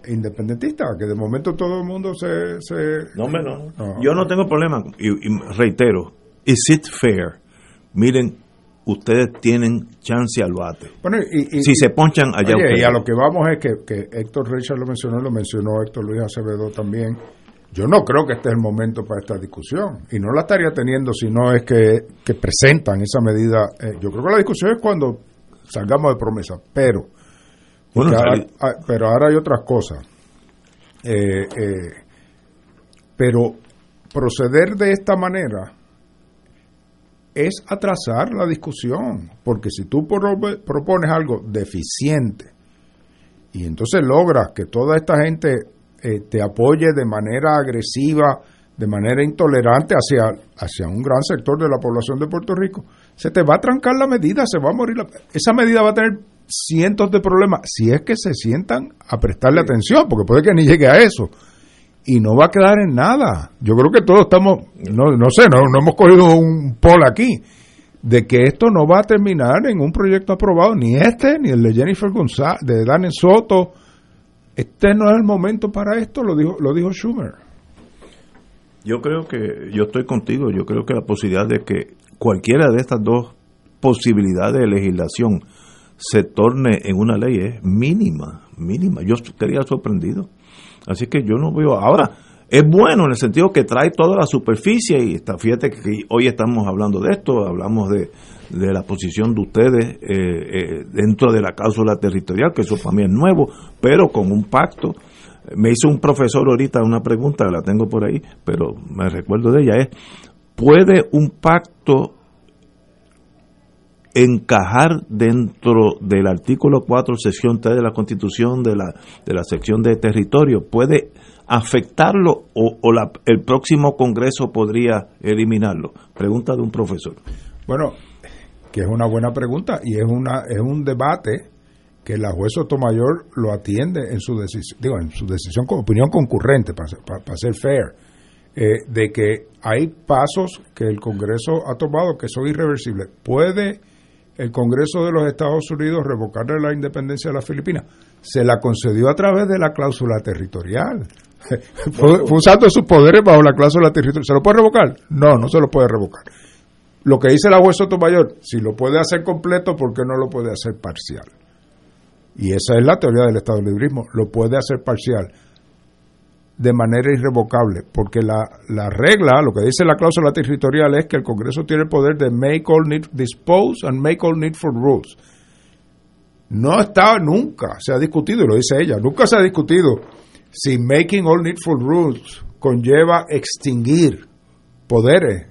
Independentistas, que de momento todo el mundo se... se No, no. Yo no tengo problema. Y, y reitero, ¿is it fair? Miren, ustedes tienen chance al bate. Bueno, y- y- si se ponchan allá Oye, ustedes. y a lo que vamos es que, que Héctor Richard lo mencionó, lo mencionó Héctor Luis Acevedo también. Yo no creo que este es el momento para esta discusión. Y no la estaría teniendo si no es que, que presentan esa medida. Eh, yo creo que la discusión es cuando salgamos de promesa. Pero, Bueno, ahora, ah, pero ahora hay otras cosas. Eh, eh, pero proceder de esta manera es atrasar la discusión, porque si tú pro- propones algo deficiente y entonces logras que toda esta gente eh, te apoye de manera agresiva, de manera intolerante hacia, hacia un gran sector de la población de Puerto Rico, se te va a trancar la medida, se va a morir. la- esa medida va a tener cientos de problemas, si es que se sientan a prestarle atención, porque puede que ni llegue a eso y no va a quedar en nada. Yo creo que todos estamos, no, no sé, no, no hemos cogido un pol aquí, de que esto no va a terminar en un proyecto aprobado, ni este, ni el de Jennifer González, de Daniel Soto. Este no es el momento para esto, lo dijo, lo dijo Schumer. Yo creo que, yo estoy contigo, yo creo que la posibilidad de que cualquiera de estas dos posibilidades de legislación se torne en una ley es mínima, mínima. Yo quedaría sorprendido. Así que yo no veo. Ahora, es bueno en el sentido que trae toda la superficie y está, fíjate que hoy estamos hablando de esto, hablamos de, de la posición de ustedes eh, eh, dentro de la cláusula territorial, que eso para mí es nuevo, pero con un pacto. Me hizo un profesor ahorita una pregunta, la tengo por ahí, pero me recuerdo de ella, es, ¿puede un pacto encajar dentro del artículo 4, sección 3 de la Constitución, de la, de la sección de territorio, puede afectarlo o, o la- el próximo Congreso podría eliminarlo? Pregunta de un profesor. Bueno, que es una buena pregunta y es una es un debate que la juez Sotomayor lo atiende en su decisión, digo, en su decisión con opinión concurrente, para, ser- para- ser fair, eh, de que hay pasos que el Congreso ha tomado que son irreversibles. ¿Puede el Congreso de los Estados Unidos revocarle la independencia de las Filipinas? Se la concedió a través de la cláusula territorial. [LAUGHS] fue, usando sus poderes bajo la cláusula territorial. ¿Se lo puede revocar? No, no se lo puede revocar. Lo que dice la juez Sotomayor, si lo puede hacer completo, ¿por qué no lo puede hacer parcial? Y esa es la teoría del Estado librismo. Lo puede hacer parcial de manera irrevocable, porque la, la regla, lo que dice la cláusula territorial es que el Congreso tiene el poder de make all need, dispose and make all needful rules. No está nunca, se ha discutido, y lo dice ella, nunca se ha discutido si making all needful rules conlleva extinguir poderes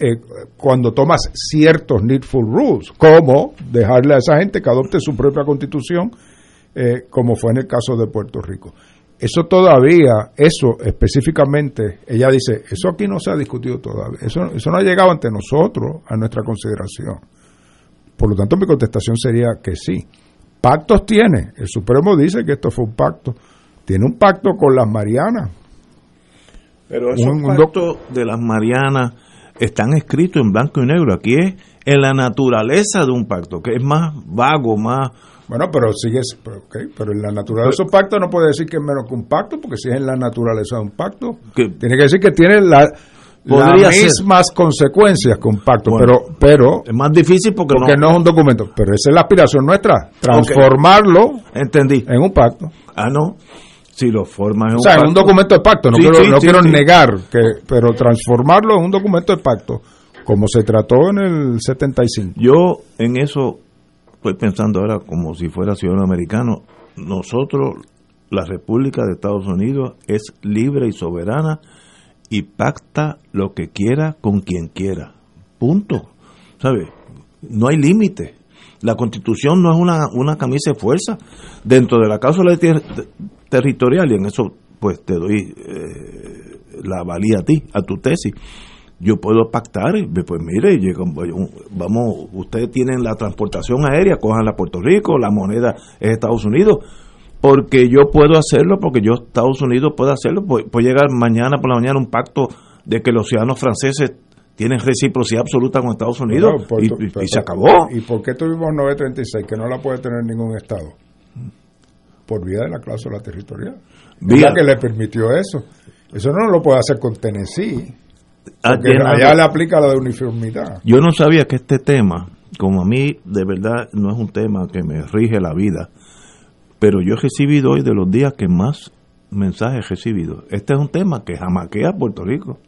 eh, cuando tomas ciertos needful rules, como dejarle a esa gente que adopte su propia constitución eh, como fue en el caso de Puerto Rico. Eso todavía, eso específicamente, ella dice, eso aquí no se ha discutido todavía, eso, eso no ha llegado ante nosotros a nuestra consideración. Por lo tanto, mi contestación sería que sí. Pactos tiene, el Supremo dice que esto fue un pacto, tiene un pacto con las Marianas. Pero esos Un- un pactos de las Marianas están escritos en blanco y negro. Aquí es en la naturaleza de un pacto, que es más vago, más... Bueno, pero sigue, pero, pero en la naturaleza de un pacto no puede decir que es menos que un pacto, porque si es en la naturaleza de un pacto, tiene que decir que tiene la, las ser. mismas consecuencias que un pacto, Bueno, pero, pero es más difícil porque, porque no, es un documento, pero esa es la aspiración nuestra, transformarlo Entendí. en un pacto. Ah, no. Si lo formas en O un sea, en un documento de pacto, no Sí, quiero, sí, no sí, quiero negar, que, pero transformarlo en un documento de pacto, como se trató en el 75. Yo en eso estoy pensando ahora como si fuera ciudadano americano. Nosotros, la República de Estados Unidos, es libre y soberana y pacta lo que quiera con quien quiera. Punto. ¿Sabes? No hay límite. La constitución no es una, una camisa de fuerza. Dentro de la cláusula ter- territorial, y en eso pues te doy eh, la valía a ti, a tu tesis yo puedo pactar, pues mire, vamos, ustedes tienen la transportación aérea, cojan a Puerto Rico, la moneda es Estados Unidos, porque yo puedo hacerlo, porque yo Estados Unidos puedo hacerlo, puede, puede llegar mañana por la mañana un pacto de que los ciudadanos franceses tienen reciprocidad absoluta con Estados Unidos por- y, y- y se acabó. ¿Y por qué tuvimos 936 que no la puede tener ningún Estado? Por vía de la cláusula territorial. Vía- Vía que le permitió eso. Eso no lo puede hacer con Tennessee. Ah, allá le aplica la de uniformidad. Yo no sabía que este tema, como a mí de verdad no es un tema que me rige la vida, pero yo he recibido hoy de los días que más mensajes he recibido. Este es un tema que jamaquea a Puerto Rico.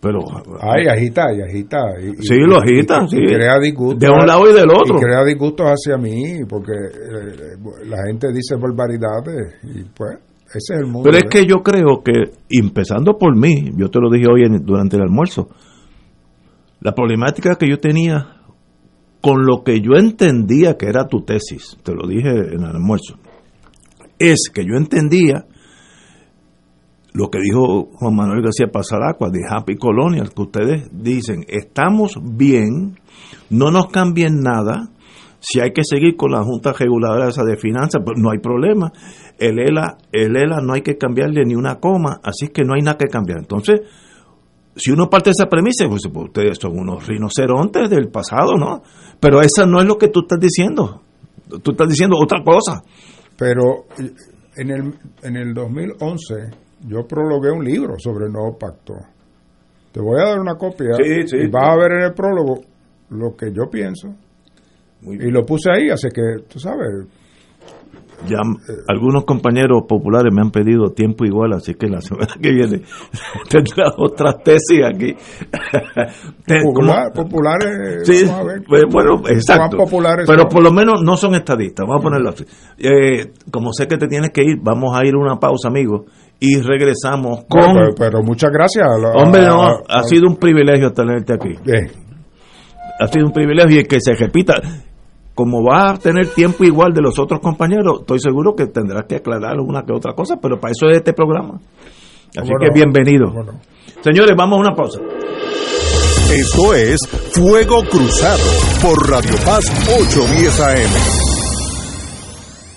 Pero Ay, agita y agita. Y, y- Sí, lo y- agita, y sí. crea disgustos. De un lado y del otro. Y crea disgustos hacia mí, porque eh, la gente dice barbaridades y pues ese es el mundo. Pero es que yo creo que, empezando por mí, yo te lo dije hoy en- durante el almuerzo, la problemática que yo tenía con lo que yo entendía que era tu tesis, te lo dije en el almuerzo, es que yo entendía lo que dijo Juan Manuel García Pasaracua de Happy Colonial, que ustedes dicen, estamos bien, no nos cambien nada, si hay que seguir con la Junta Reguladora esa de Finanzas, pues no hay problema. El ELA, el ELA no hay que cambiarle ni una coma, así que no hay nada que cambiar. Entonces, si uno parte de esa premisa, pues, pues ustedes son unos rinocerontes del pasado, ¿no? Pero esa no es lo que tú estás diciendo. Tú estás diciendo otra cosa. Pero en el, en el 2011 yo prologué un libro sobre el nuevo pacto. Te voy a dar una copia Sí, sí, y vas a ver en el prólogo lo que yo pienso. Y lo puse ahí, así que, tú sabes, Ya algunos compañeros populares me han pedido tiempo igual, así que la semana que viene [LAUGHS] tendrá otras tesis aquí. [LAUGHS] Populares, Sí, vamos a ver. pues, bueno, exacto. populares Pero por lo menos no son estadistas, vamos a ponerlo así. Eh, como sé que te tienes que ir, vamos a ir a una pausa, amigos, y regresamos con... Pero, pero muchas gracias. a la- Hombre, no, a- ha sido un privilegio tenerte aquí. Ha sido un privilegio y que se repita. Como va a tener tiempo igual de los otros compañeros, estoy seguro que tendrás que aclarar una que otra cosa, pero para eso es este programa. Así Bueno, que bienvenido. Señores, vamos a una pausa. Esto es Fuego Cruzado por Radio Paz 810 AM.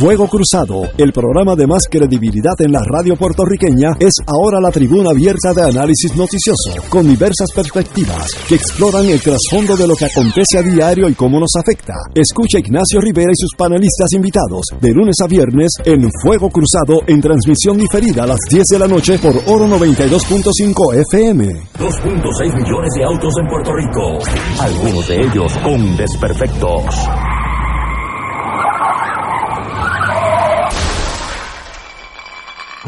Fuego Cruzado, el programa de más credibilidad en la radio puertorriqueña, es ahora la tribuna abierta de análisis noticioso, con diversas perspectivas que exploran el trasfondo de lo que acontece a diario y cómo nos afecta. Escucha Ignacio Rivera y sus panelistas invitados de lunes a viernes en Fuego Cruzado en transmisión diferida a las 10 de la noche por Oro 92.5 FM. 2.6 millones de autos en Puerto Rico, algunos de ellos con desperfectos.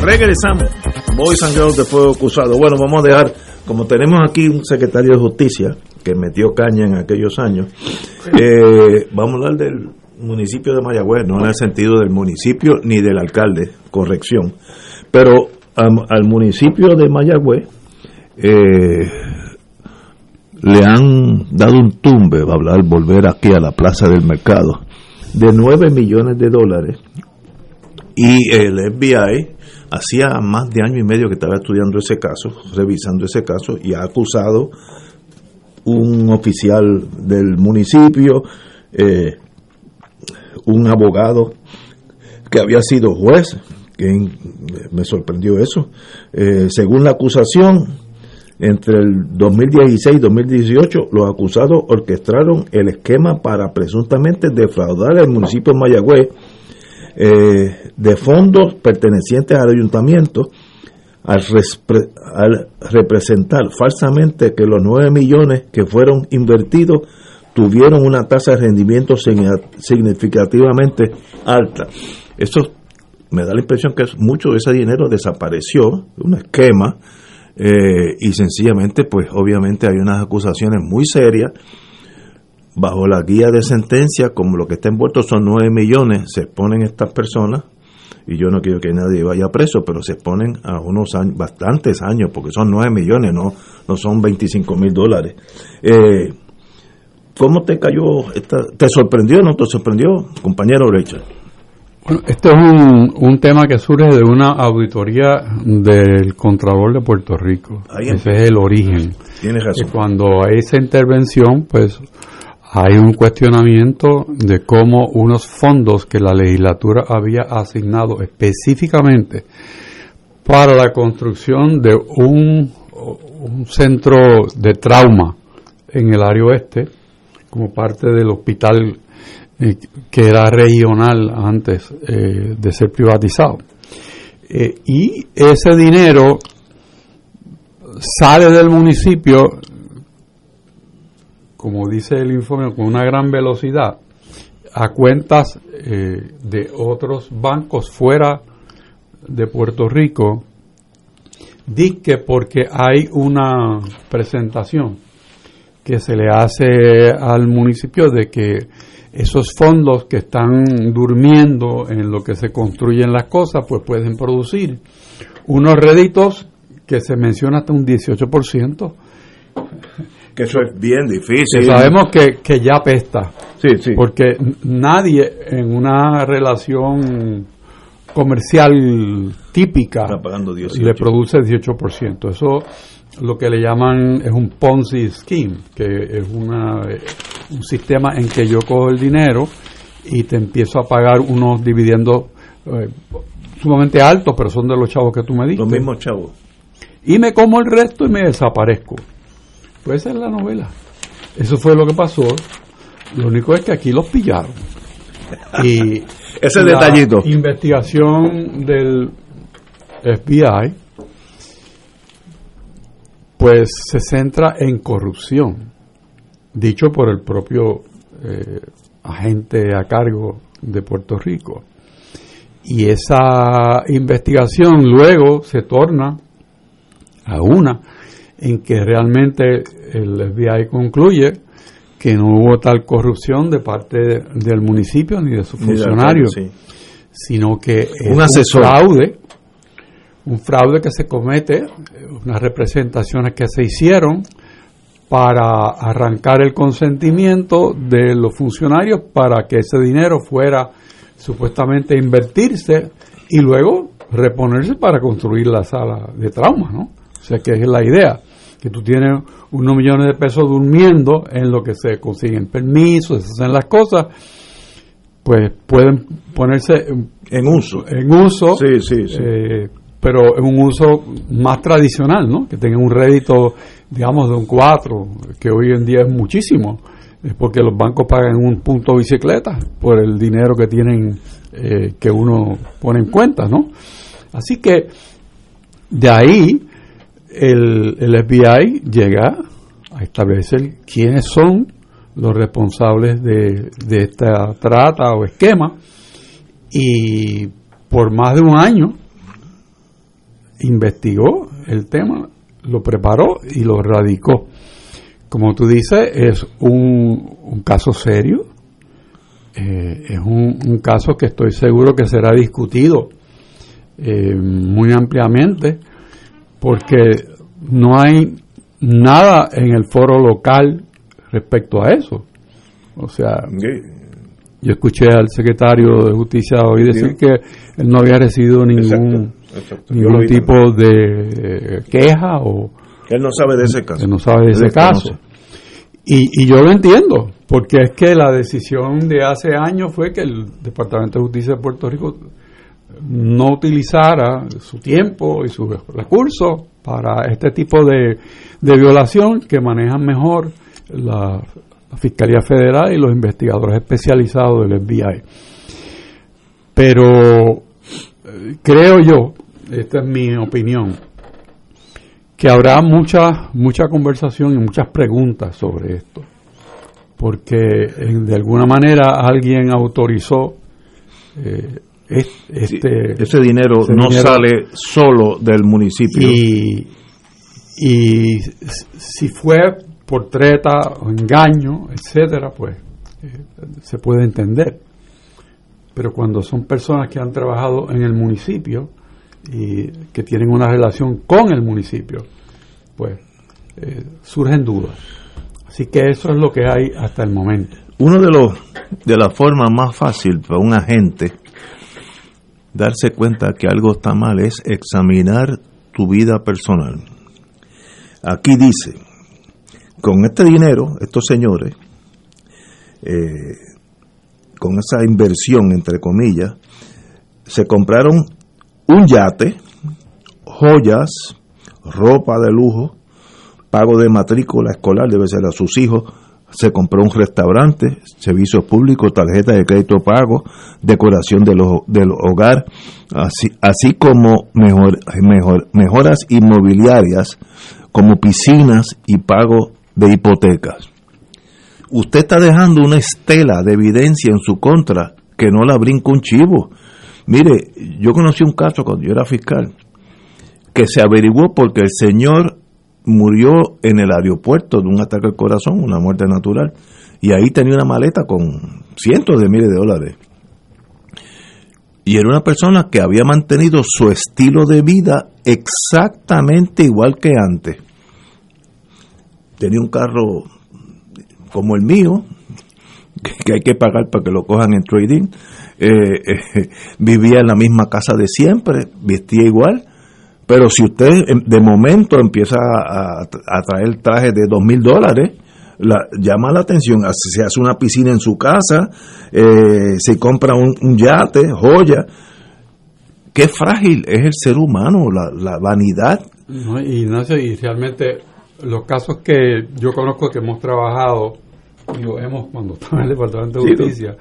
Regresamos. Boys and Girls de Fuego Cruzado. Bueno, vamos a dejar, como tenemos aquí un secretario de justicia que metió caña en aquellos años, eh, vamos a hablar del municipio de Mayagüez, no en el sentido del municipio ni del alcalde, corrección. Pero al municipio de Mayagüez eh, le han dado un tumbe, va a hablar, volver aquí a la plaza del mercado, de 9 millones de dólares y el FBI hacía más de año y medio que estaba estudiando ese caso, revisando ese caso, y ha acusado un oficial del municipio, eh, un abogado que había sido juez, que me sorprendió eso. Eh, según la acusación, entre el 2016 y 2018, los acusados orquestaron el esquema para presuntamente defraudar al municipio de Mayagüez eh, de fondos pertenecientes al ayuntamiento al, representar falsamente que los 9 millones que fueron invertidos tuvieron una tasa de rendimiento signi- significativamente alta. Eso me da la impresión que mucho de ese dinero desapareció, un esquema, eh, y sencillamente, pues obviamente hay unas acusaciones muy serias bajo la guía de sentencia, como lo que está envuelto son 9 millones, se exponen estas personas, y yo no quiero que nadie vaya preso, pero se exponen a unos años, bastantes años, porque son 9 millones, no, no son 25 mil dólares. Eh, ¿Cómo te cayó? Esta, ¿Te sorprendió o no te sorprendió, compañero Richard? Bueno, este es un, un tema que surge de una auditoría del Contralor de Puerto Rico. Ese es el origen. Tienes razón. Y cuando hay esa intervención, pues hay un cuestionamiento de cómo unos fondos que la legislatura había asignado específicamente para la construcción de un, centro de trauma en el área oeste, como parte del hospital eh, que era regional antes eh, de ser privatizado. Eh, y ese dinero sale del municipio, como dice el informe, con una gran velocidad a cuentas eh, de otros bancos fuera de Puerto Rico, que porque hay una presentación que se le hace al municipio de que esos fondos que están durmiendo en lo que se construyen las cosas, pues pueden producir unos réditos que se menciona hasta un 18%, Que eso es bien difícil. Que sabemos que, que ya pesta. Sí, sí. Porque nadie en una relación comercial típica Está pagando 18. le produce 18%. Eso lo que le llaman es un Ponzi scheme, que es una, eh, un sistema en que yo cojo el dinero y te empiezo a pagar unos dividendos eh, sumamente altos, pero son de los chavos que tú me diste. Los mismos chavos. Y me como el resto y me desaparezco. Pues esa es la novela. Eso fue lo que pasó. Lo único es que aquí los pillaron. Y [LAUGHS] Ese la detallito. investigación del FBI pues se centra en corrupción, dicho por el propio eh, agente a cargo de Puerto Rico. Y esa investigación luego se torna a una en que realmente el FBI concluye que no hubo tal corrupción de parte del municipio ni de sus funcionarios, sino que es Un fraude, un fraude que se comete, unas representaciones que se hicieron para arrancar el consentimiento de los funcionarios para que ese dinero fuera supuestamente a invertirse y luego reponerse para construir la sala de trauma, ¿no? O sea que es la idea, que tú tienes unos millones de pesos durmiendo en lo que se consiguen permisos, se hacen las cosas, pues pueden ponerse En uso. en uso, Sí, sí, sí. eh, pero en un uso más tradicional, ¿no? Que tengan un rédito, digamos, de un 4, que hoy en día es muchísimo, es porque los bancos pagan un punto bicicleta por el dinero que tienen, eh, que uno pone en cuenta, ¿no? Así que de ahí el, el FBI llega a establecer quiénes son los responsables de, de esta trata o esquema. Y por más de un año investigó el tema, lo preparó y lo radicó. Como tú dices, es un, caso serio, eh, es un, un caso que estoy seguro que será discutido eh, muy ampliamente, porque no hay nada en el foro local respecto a eso. O sea, yo escuché al secretario de Justicia hoy decir que él no había recibido ningún, exacto. Ningún tipo de eh, queja o él no sabe de ese caso. que no sabe de ese caso. Y, y yo lo entiendo, porque es que la decisión de hace años fue que el Departamento de Justicia de Puerto Rico no utilizara su tiempo y sus recursos para este tipo de, de violación que manejan mejor la, la Fiscalía Federal y los investigadores especializados del FBI. Pero eh, creo yo, esta es mi opinión, que habrá mucha mucha conversación y muchas preguntas sobre esto, porque eh, de alguna manera alguien autorizó eh, es- este Ese dinero ese no dinero sale solo del municipio. y, y si fue por treta o engaño, etcétera, pues eh, se puede entender. Pero cuando son personas que han trabajado en el municipio y que tienen una relación con el municipio, pues eh, surgen dudas. Así que eso es lo que hay hasta el momento. Uno de los de la formas más fácil para un agente darse cuenta que algo está mal es examinar tu vida personal. Aquí dice, con este dinero, estos señores, eh, con esa inversión, entre comillas, se compraron un yate, joyas, ropa de lujo, pago de matrícula escolar, debe ser a sus hijos, se compró un restaurante, servicios públicos, tarjeta de crédito pago, decoración ho- del hogar, así, así como mejor, mejor, mejoras inmobiliarias como piscinas y pago de hipotecas. Usted está dejando una estela de evidencia en su contra que no la brinca un chivo. Mire, yo conocí un caso cuando yo era fiscal que se averiguó porque el señor murió en el aeropuerto de un ataque al corazón, una muerte natural, y ahí tenía una maleta con cientos de miles de dólares. Y era una persona que había mantenido su estilo de vida exactamente igual que antes. tenía un carro como el mío, que hay que pagar para que lo cojan en trading, eh, eh, vivía en la misma casa de siempre, vestía igual, pero si usted em, de momento empieza a, a traer trajes de dos mil dólares, la, llama la atención, se hace una piscina en su casa, eh, se compra un, un yate, joya, qué frágil es el ser humano, la, la vanidad. No, Ignacio, y realmente los casos que yo conozco que hemos trabajado, digo, hemos cuando estaba en el Departamento de Sí, Justicia,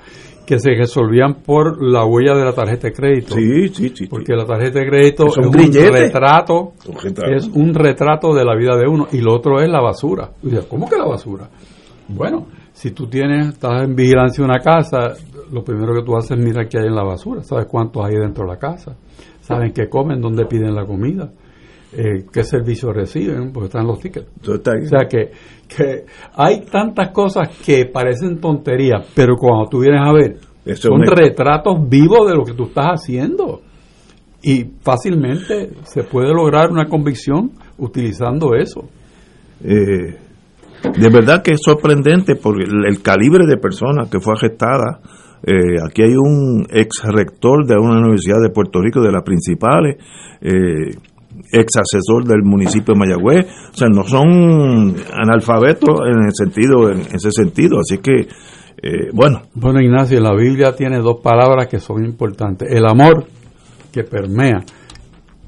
que se resolvían por la huella de la tarjeta de crédito. Sí, sí, sí. Porque la tarjeta de crédito Es un grillete. retrato, es un retrato de la vida de uno y lo otro es la basura. ¿Cómo que la basura? Bueno, si tú tienes, estás en vigilancia de una casa, lo primero que tú haces es mirar qué hay en la basura, sabes cuántos hay dentro de la casa, saben qué comen, dónde piden la comida, eh, qué servicios reciben, porque están los tickets. O sea que, que hay tantas cosas que parecen tonterías, pero cuando tú vienes a ver, Eso son es retratos vivos de lo que tú estás haciendo. Y fácilmente se puede lograr una convicción utilizando eso. Eh, de verdad que es sorprendente por el, el calibre de personas que fue arrestada. Eh, aquí hay un ex rector de una universidad de Puerto Rico, de las principales, eh, ex asesor del municipio de Mayagüez. O sea, no son analfabetos en el sentido, en ese sentido. Así que, eh, bueno, Bueno, Ignacio, la Biblia tiene dos palabras que son importantes. El amor, que permea,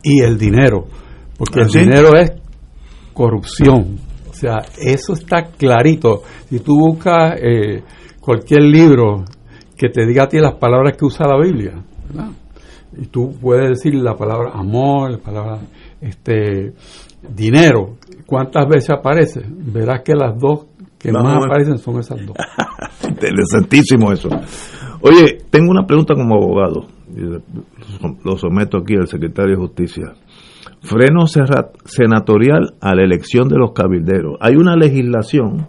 y el dinero. Porque ¿Ah, el sí? dinero es corrupción. O sea, eso está clarito. Si tú buscas eh, cualquier libro que te diga a ti las palabras que usa la Biblia, ¿verdad? y tú puedes decir la palabra amor, la palabra este dinero, ¿cuántas veces aparece? Verás que las dos que más aparecen son esas dos. [LAUGHS] interesantísimo eso. Oye, tengo una pregunta como abogado. Lo someto aquí al secretario de Justicia. Freno senatorial a la elección de los cabilderos. Hay una legislación,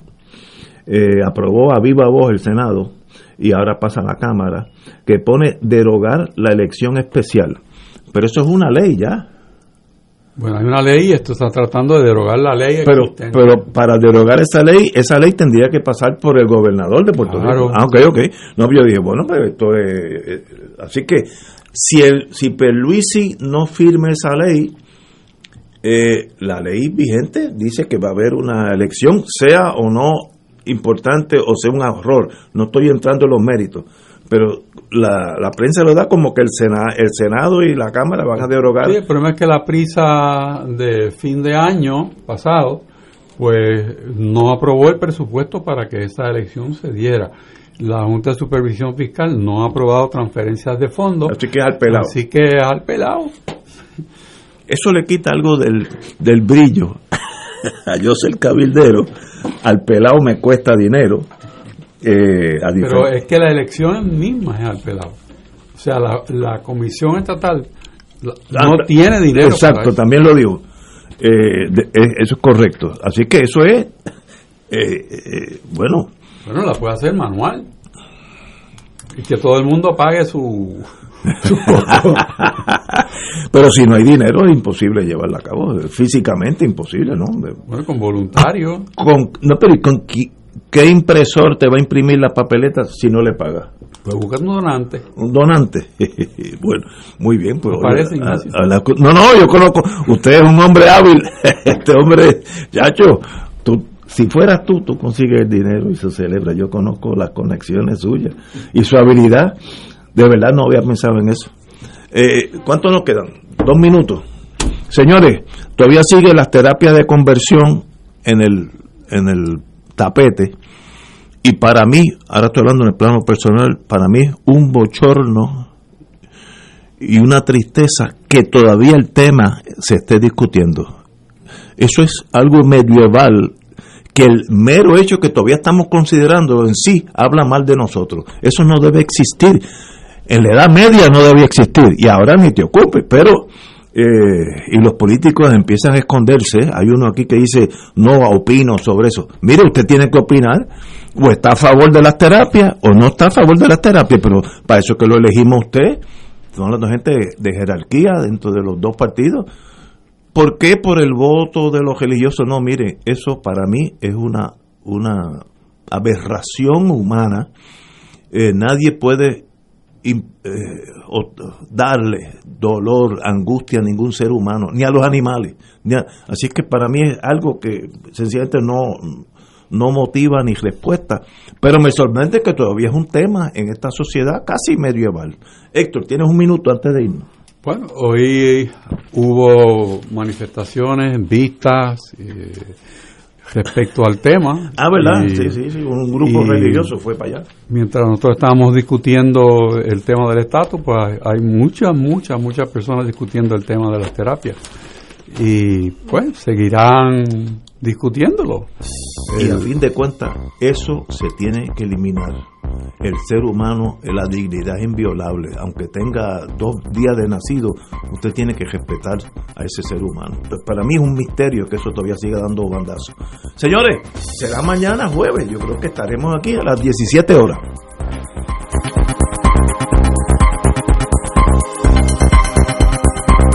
eh, aprobó a viva voz el Senado y ahora pasa a la Cámara, que pone derogar la elección especial. Pero eso es una ley ya. Bueno, hay una ley y esto está tratando de derogar la ley Pero, existente. pero para derogar esa ley, esa ley tendría que pasar por el gobernador de Puerto Claro. Rico. Ah, ok, ok. No, yo dije, bueno, pero esto es... eh, así que si el si Perluisi no firme esa ley, eh, la ley vigente dice que va a haber una elección, sea o no importante o sea un error. No estoy entrando en los méritos. Pero la, la prensa lo da como que el, Sena- el Senado y la Cámara van a derogar. Sí, el problema es que la prisa de fin de año pasado, pues no aprobó el presupuesto para que esa elección se diera. La Junta de Supervisión Fiscal no ha aprobado transferencias de fondos. Así que es al pelado. Así que es al pelado. eso le quita algo del, del brillo [LAUGHS] a yo ser cabildero al pelado me cuesta dinero eh, a Pero es que la elección misma es al pelado. O sea, la, la comisión estatal la- no Ah, tiene dinero. exacto también lo digo Eh, de- eh, eso es correcto así que eso es eh, eh, bueno Bueno, la puede hacer manual. Y que todo el mundo pague su... [LAUGHS] su [LAUGHS] pero si no hay dinero es imposible llevarla a cabo físicamente imposible no bueno, con voluntarios. con, no pero ¿y con qui- qué impresor te va a imprimir la papeleta si no le pagas Pues busca un donante. un donante. [LAUGHS] bueno, muy bien. Pues, ¿Te parece, a- Ignacio? a la- no, no, yo conozco. Usted es un hombre hábil. [LAUGHS] este hombre, chacho, tú, si fueras tú, tú consigues el dinero y se celebra. Yo conozco las conexiones suyas y su habilidad. De verdad no había pensado en eso. Eh, ¿Cuánto nos quedan? Dos minutos. Señores, todavía siguen las terapias de conversión en el, en el tapete. Y para mí, ahora estoy hablando en el plano personal, para mí es un bochorno y una tristeza que todavía el tema se esté discutiendo. Eso es algo medieval que el mero hecho que todavía estamos considerando en sí habla mal de nosotros. Eso no debe existir. En la Edad Media no debía existir y ahora ni te ocupes, pero eh, y los políticos empiezan a esconderse. Hay uno aquí que dice no opino sobre eso. Mire, usted tiene que opinar o está a favor de las terapias o no está a favor de las terapias, pero para eso que lo elegimos usted. Son dos gente de jerarquía dentro de los dos partidos. ¿Por qué por el voto de los religiosos? No, mire, eso para mí es una, una aberración humana. Eh, nadie puede eh, darle dolor, angustia a ningún ser humano, ni a los animales. ni a- así que para mí es algo que sencillamente no, no motiva ni respuesta. Pero me sorprende que todavía es un tema en esta sociedad casi medieval. Héctor, tienes un minuto antes de irnos. Bueno, hoy hubo manifestaciones, vistas eh, respecto al tema. Ah, ¿verdad? Y- sí, sí, sí, un grupo religioso fue para allá. Mientras nosotros estábamos discutiendo el tema del estatus, pues hay muchas, muchas, muchas personas discutiendo el tema de las terapias. Y pues seguirán discutiéndolo. Y a fin de cuentas, eso se tiene que eliminar. El ser humano, la dignidad es inviolable. Aunque tenga dos días de nacido, usted tiene que respetar a ese ser humano. Pues para mí es un misterio que eso todavía siga dando bandazos. Señores, será mañana jueves. Yo creo que estaremos aquí a las 17 horas.